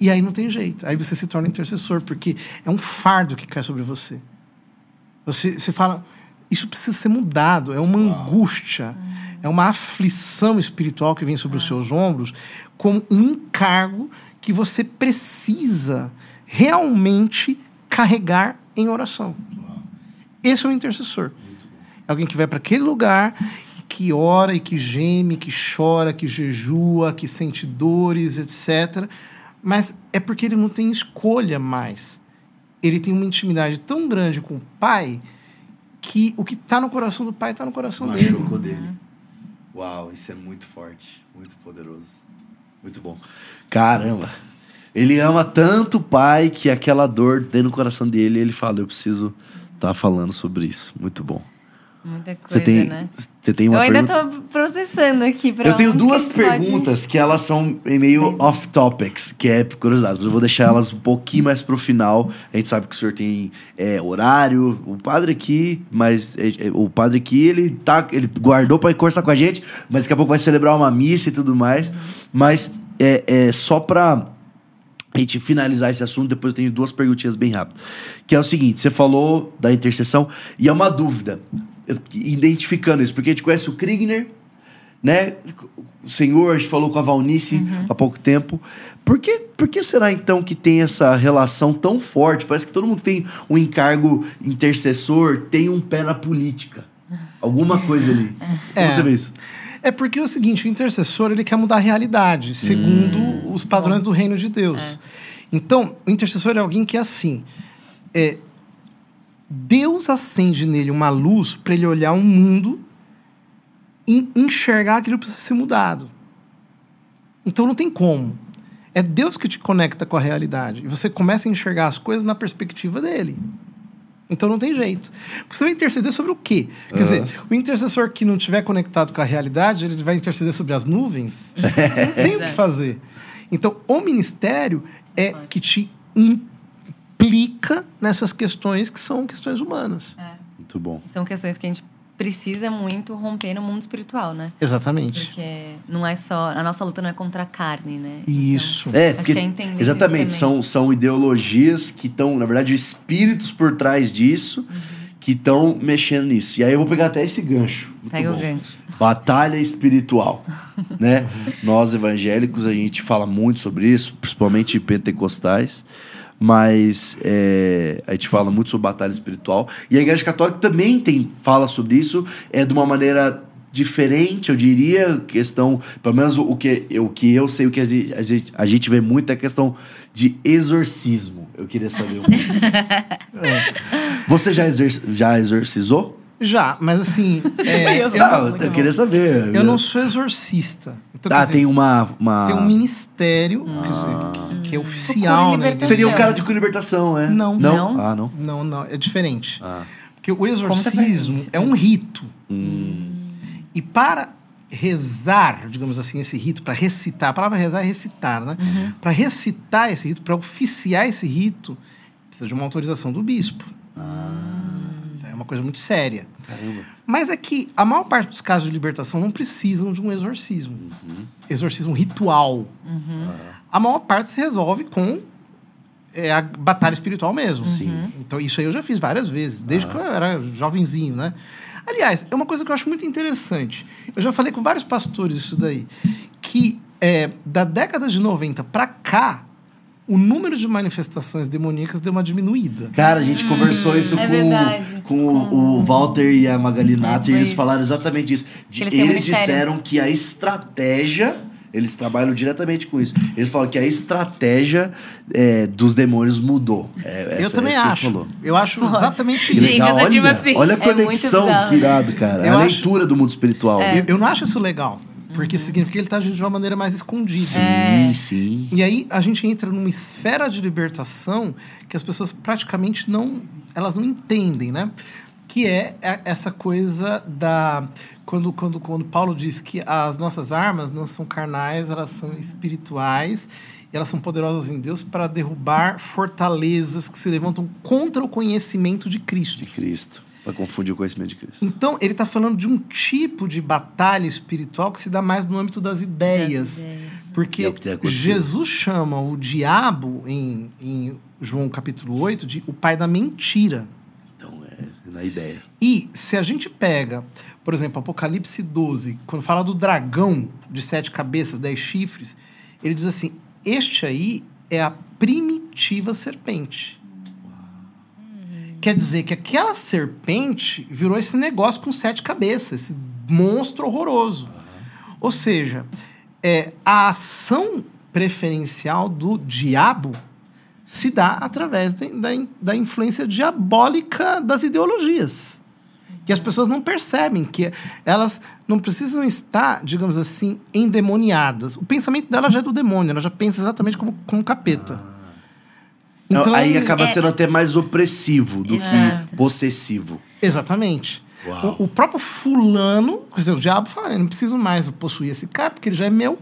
E aí não tem jeito. Aí você se torna intercessor, porque é um fardo que cai sobre você. Você, você fala, isso precisa ser mudado. É uma angústia, é uma aflição espiritual que vem sobre os seus ombros, como um encargo que você precisa realmente carregar em oração. Esse é o intercessor. É alguém que vai para aquele lugar, que ora e que geme, que chora, que jejua, que sente dores, etc. Mas é porque ele não tem escolha mais. Ele tem uma intimidade tão grande com o pai que o que está no coração do pai está no coração dele. Machucou dele. Uau, isso é muito forte, muito poderoso. Muito bom. Caramba. Ele ama tanto o pai que aquela dor dentro do coração dele, ele fala, eu preciso estar falando sobre isso. Muito bom. Muita coisa, Você tem, né? você tem uma Eu ainda pergunta? tô processando aqui pra Eu tenho duas que pode- perguntas que elas são meio off topics, que é curiosidades, mas eu vou deixar elas um pouquinho mais pro final. A gente sabe que o senhor tem é, horário, o padre aqui, mas é, é, o padre aqui ele tá, ele guardou para conversar com a gente, mas daqui a pouco vai celebrar uma missa e tudo mais. Mas é, é só pra a gente finalizar esse assunto, depois eu tenho duas perguntinhas bem rápidas. Que é o seguinte: você falou da intercessão, e é uma dúvida, identificando isso, porque a gente conhece o Kriegner, né? O senhor, a gente falou com a Valnice há pouco tempo. Por que, por que será então que tem essa relação tão forte? Parece que todo mundo que tem um encargo intercessor tem um pé na política. Alguma coisa ali. Como É. você vê isso? É porque é o seguinte, o intercessor ele quer mudar a realidade, segundo os padrões do reino de Deus. Então, o intercessor é alguém que é assim. é, Deus acende nele uma luz para ele olhar o mundo e enxergar aquilo que precisa ser mudado. Então não tem como. É Deus que te conecta com a realidade. E você começa a enxergar as coisas na perspectiva dele. Então não tem jeito. Você vai interceder sobre o quê? Quer dizer, o intercessor que não estiver conectado com a realidade, ele vai interceder sobre as nuvens? não [laughs] tem o que fazer. Então, o ministério é que te implica nessas questões que são questões humanas. Muito bom. São questões que a gente precisa muito romper no mundo espiritual, né? Exatamente. Porque não é só. A nossa luta não é contra a carne, né? Isso. É, Acho porque que é entender exatamente, isso são, são ideologias que estão, na verdade, espíritos por trás disso que estão mexendo nisso. E aí eu vou pegar até esse gancho. Muito Pega o bom. gancho. Batalha espiritual, [laughs] né? Nós evangélicos a gente fala muito sobre isso, principalmente pentecostais, mas é, a gente fala muito sobre batalha espiritual e a Igreja Católica também tem fala sobre isso, é de uma maneira diferente, eu diria, questão, pelo menos o que o que eu sei, o que a gente, a gente, a gente vê muito é a questão de exorcismo. Eu queria saber um pouco disso. [laughs] Você já, exor já exorcizou? Já, mas assim, [laughs] é, eu, Ah, eu, queria saber. eu não sou exorcista. Então, Ah, dizer, tem uma, uma... tem um ministério que- que, que é oficial, né? Seria um cara de libertação, é? Não. Não? Não? Ah, não. Não, não, é diferente. Ah. Porque o exorcismo é um rito. Hum. E para rezar, digamos assim, esse rito, para recitar, a palavra rezar é recitar, né? Uhum. Para recitar esse rito, para oficiar esse rito, precisa de uma autorização do bispo. É uma coisa muito séria. Caramba. Mas é que a maior parte dos casos de libertação não precisam de um exorcismo. Exorcismo ritual. A maior parte se resolve com é, a batalha espiritual mesmo. Sim. Então, isso aí eu já fiz várias vezes, desde que eu era jovenzinho, né? Aliás, é uma coisa que eu acho muito interessante. Eu já falei com vários pastores isso daí. Que é, da década de 90 para cá, o número de manifestações demoníacas deu uma diminuída. Cara, a gente conversou isso é com, com o, o Walter e a Magali Nato, e eles isso. falaram exatamente isso. De- eles eles disseram que a estratégia, eles trabalham diretamente com isso. Eles falam que a estratégia é, dos demônios mudou. É, eu essa- também é que ele acho. Eu acho exatamente isso. Gente, tô tipo olha, assim. olha a É conexão, bizarro. que irado, cara. Eu a acho- leitura do mundo espiritual. Eu, eu não acho isso legal. Porque significa que ele está agindo de uma maneira mais escondida. Sim, sim. E aí a gente entra numa esfera de libertação que as pessoas praticamente não elas não entendem, né? Que é é essa coisa da quando, quando, quando Paulo diz que as nossas armas não são carnais, elas são espirituais, e elas são poderosas em Deus para derrubar fortalezas que se levantam contra o conhecimento de Cristo. De Cristo. Pra confundir o conhecimento de Cristo. Então, ele está falando de um tipo de batalha espiritual que se dá mais no âmbito das ideias. ideias. Porque É. Jesus chama o diabo, em, em João capítulo 8, de o pai da mentira. Então, é na ideia. E se a gente pega, por exemplo, Apocalipse 12, quando fala do dragão de sete cabeças, dez chifres, ele diz assim: Este aí é a primitiva serpente. Quer dizer que aquela serpente virou esse negócio com sete cabeças, esse monstro horroroso. Ou seja, é, a ação preferencial do diabo se dá através da, da, da influência diabólica das ideologias. Que as pessoas não percebem, que elas não precisam estar, digamos assim, endemoniadas. O pensamento dela já é do demônio, ela já pensa exatamente como, como capeta. Então, aí acaba é- sendo até mais opressivo do Exato. que possessivo. Exatamente. O, o próprio fulano, quer dizer, o diabo fala, eu não preciso mais possuir esse cara, porque ele já é meu.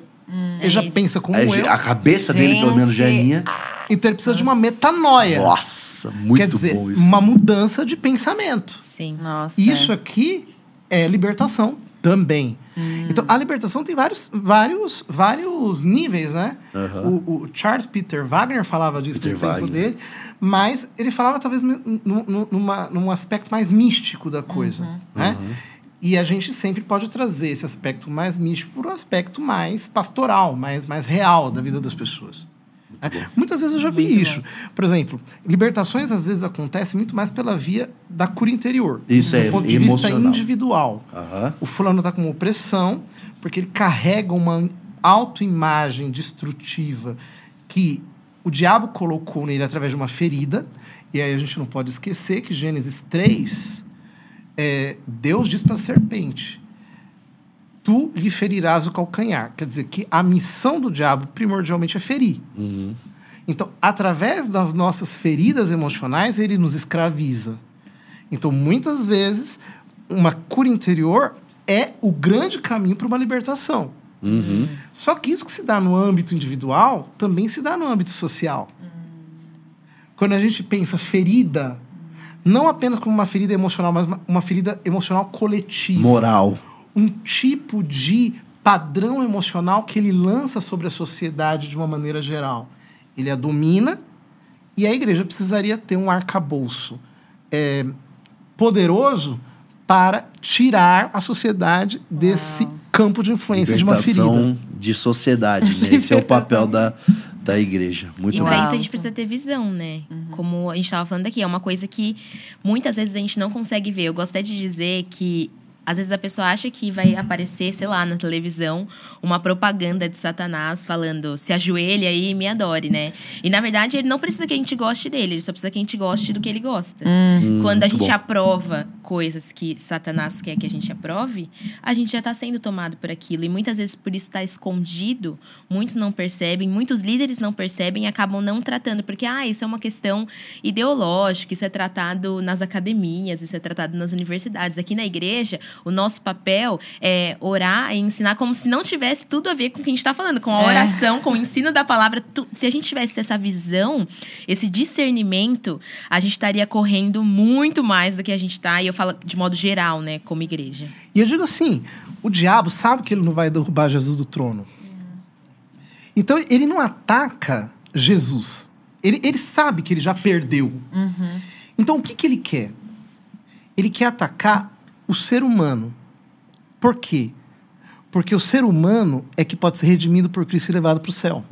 ele já é isso. pensa como Aí, eu. a cabeça dele, pelo menos, já é Gente. minha. Então ele precisa de uma metanoia. Nossa, muito Quer dizer, bom isso. uma mudança de pensamento. Sim. Nossa. Isso aqui é libertação também. Então, a libertação tem vários, vários, vários níveis, né? O, o Charles Peter Wagner falava disso Peter no tempo Wagner. dele, mas ele falava talvez num, num- numa, num aspecto mais místico da coisa, né? E a gente sempre pode trazer esse aspecto mais místico para o aspecto mais pastoral, mais, mais real da vida das pessoas. Né? Muitas vezes eu já vi Muito isso. Por exemplo, libertações às vezes acontecem muito mais pela via da cura interior. Isso do é ponto de vista emocional. individual. Aham. O fulano está com opressão porque ele carrega uma autoimagem destrutiva que o diabo colocou nele através de uma ferida, e aí a gente não pode esquecer que Gênesis 3, é, Deus diz para a serpente: Tu lhe ferirás o calcanhar. Quer dizer que a missão do diabo primordialmente é ferir. Então, através das nossas feridas emocionais, ele nos escraviza. Então, muitas vezes, uma cura interior é o grande caminho para uma libertação. Só que isso que se dá no âmbito individual também se dá no âmbito social. Quando a gente pensa ferida, não apenas como uma ferida emocional, mas uma ferida emocional coletiva. Moral. Um tipo de padrão emocional que ele lança sobre a sociedade de uma maneira geral. Ele a domina e a igreja precisaria ter um arcabouço é, poderoso para tirar a sociedade desse campo de influência de uma ferida. De sociedade, né? Esse é o papel da, da igreja. Muito E para isso a gente precisa ter visão, né? Como a gente estava falando aqui, é uma coisa que muitas vezes a gente não consegue ver. Eu gosto até de dizer que às vezes a pessoa acha que vai aparecer, sei lá, na televisão, uma propaganda de Satanás falando se ajoelhe aí e me adore, né? E na verdade ele não precisa que a gente goste dele, ele só precisa que a gente goste do que ele gosta. Quando a gente bom. aprova coisas que Satanás quer que a gente aprove, a gente já está sendo tomado por aquilo. E muitas vezes por isso está escondido, muitos não percebem, muitos líderes não percebem e acabam não tratando, porque ah, isso é uma questão ideológica, isso é tratado nas academias, isso é tratado nas universidades. Aqui na igreja, o nosso papel é orar e ensinar como se não tivesse tudo a ver com o que a gente está falando, com a É. oração, com o ensino da palavra. Se a gente tivesse essa visão, esse discernimento, a gente estaria correndo muito mais do que a gente está. E eu falo de modo geral, né, como igreja. E eu digo assim: o diabo sabe que ele não vai derrubar Jesus do trono. Então ele não ataca Jesus. Ele, ele sabe que ele já perdeu. Então o que, que ele quer? Ele quer atacar o ser humano. Por quê? Porque o ser humano é que pode ser redimido por Cristo e levado para o céu.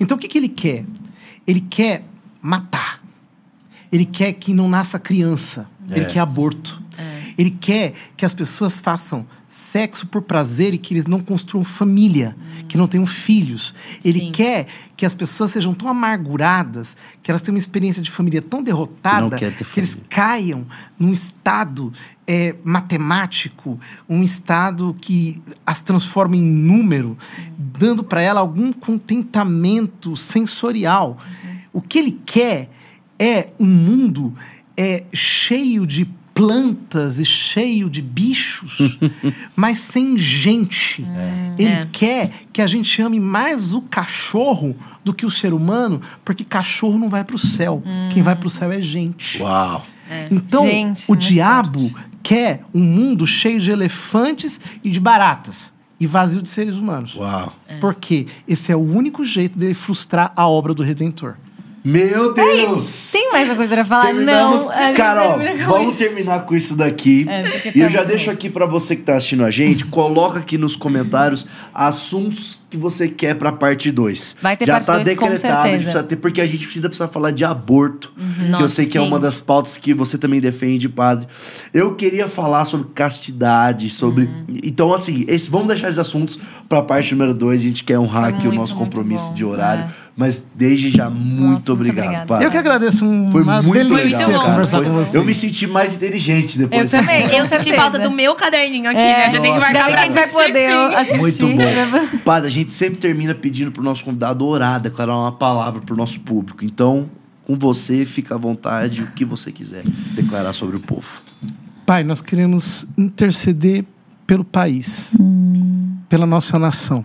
Então o que, que ele quer? Ele quer matar. Ele quer que não nasça criança. Ele É. quer aborto. Ele quer que as pessoas façam sexo por prazer e que eles não construam família, que não tenham filhos. Ele Sim. quer que as pessoas sejam tão amarguradas, que elas tenham uma experiência de família tão derrotada, ter que eles caiam num estado é, matemático, um estado que as transforma em número, dando para ela algum contentamento sensorial. O que ele quer é um mundo é, cheio de plantas e cheio de bichos, [laughs] mas sem gente. Ele É. quer que a gente ame mais o cachorro do que o ser humano, porque cachorro não vai para o céu. Quem vai para o céu é gente. Uau. Então, Gente, o diabo quer um mundo cheio de elefantes e de baratas e vazio de seres humanos. Uau. Porque esse é o único jeito dele frustrar a obra do Redentor. Meu Deus! Tem mais uma coisa pra falar? Terminamos. Não. com vamos terminar com isso daqui. É, e eu tá já muito deixo aqui pra você que tá assistindo a gente, coloca aqui nos comentários assuntos que você quer pra parte 2. Vai ter já parte tá dois, decretado, a gente precisa ter, porque a gente precisa precisar falar de aborto, que eu Nossa, sei que é sim. uma das pautas que você também defende, padre. Eu queria falar sobre castidade, sobre. Uhum. Então, assim, esse, vamos deixar esses assuntos pra parte número 2. A gente quer honrar aqui o muito, nosso muito compromisso bom, de horário. é. Mas desde já, muito muito obrigado. Eu que agradeço, um- Foi uma muito delícia legal, conversar Foi- com você. Eu me senti mais inteligente depois. Eu também. [laughs] Eu senti certeza. falta do meu caderninho aqui, É, né? Já tem que nossa, marcar Ainda pra bem que a gente vai poder sim. assistir. Muito né? bom. Padre, a gente sempre termina pedindo pro nosso convidado orar, declarar uma palavra pro nosso público. Então, com você, fica à vontade, o que você quiser declarar sobre o povo. Pai, nós queremos interceder pelo país, pela nossa nação.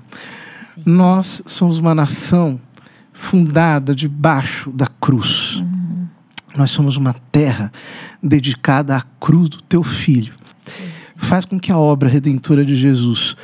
Nós somos uma nação fundada debaixo da cruz. Nós somos uma terra dedicada à cruz do teu filho. Faz com que a obra redentora de Jesus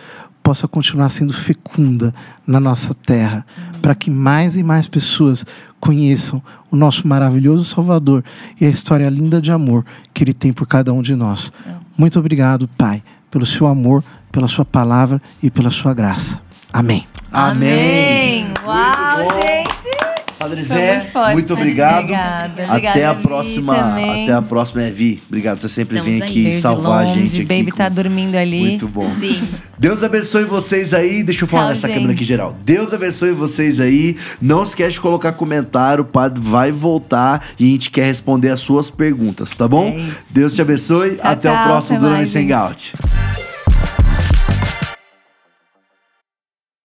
possa continuar sendo fecunda na nossa terra, para que mais e mais pessoas conheçam o nosso maravilhoso Salvador e a história linda de amor que Ele tem por cada um de nós. Muito obrigado, Pai, pelo seu amor, pela sua palavra e pela sua graça. Amém. Amém. Amém. Uau, Bom. gente. Padre Foi Zé, muito obrigado. Obrigada. Até Obrigada, a Vi, próxima. também. Até a próxima é Vi. Obrigado, você sempre Estamos vem aí. aqui Veio de salvar a longe, gente aqui. Baby com- tá dormindo ali. Muito bom. Sim. Deus abençoe vocês aí. Deixa eu falar Tchau, nessa gente. câmera aqui geral. Deus abençoe vocês aí. Não esquece de colocar comentário. O padre vai voltar e a gente quer responder as suas perguntas, tá bom? É isso. Deus te abençoe. Tchau, até o tchau, próximo até Durante mais, gente. Hangout.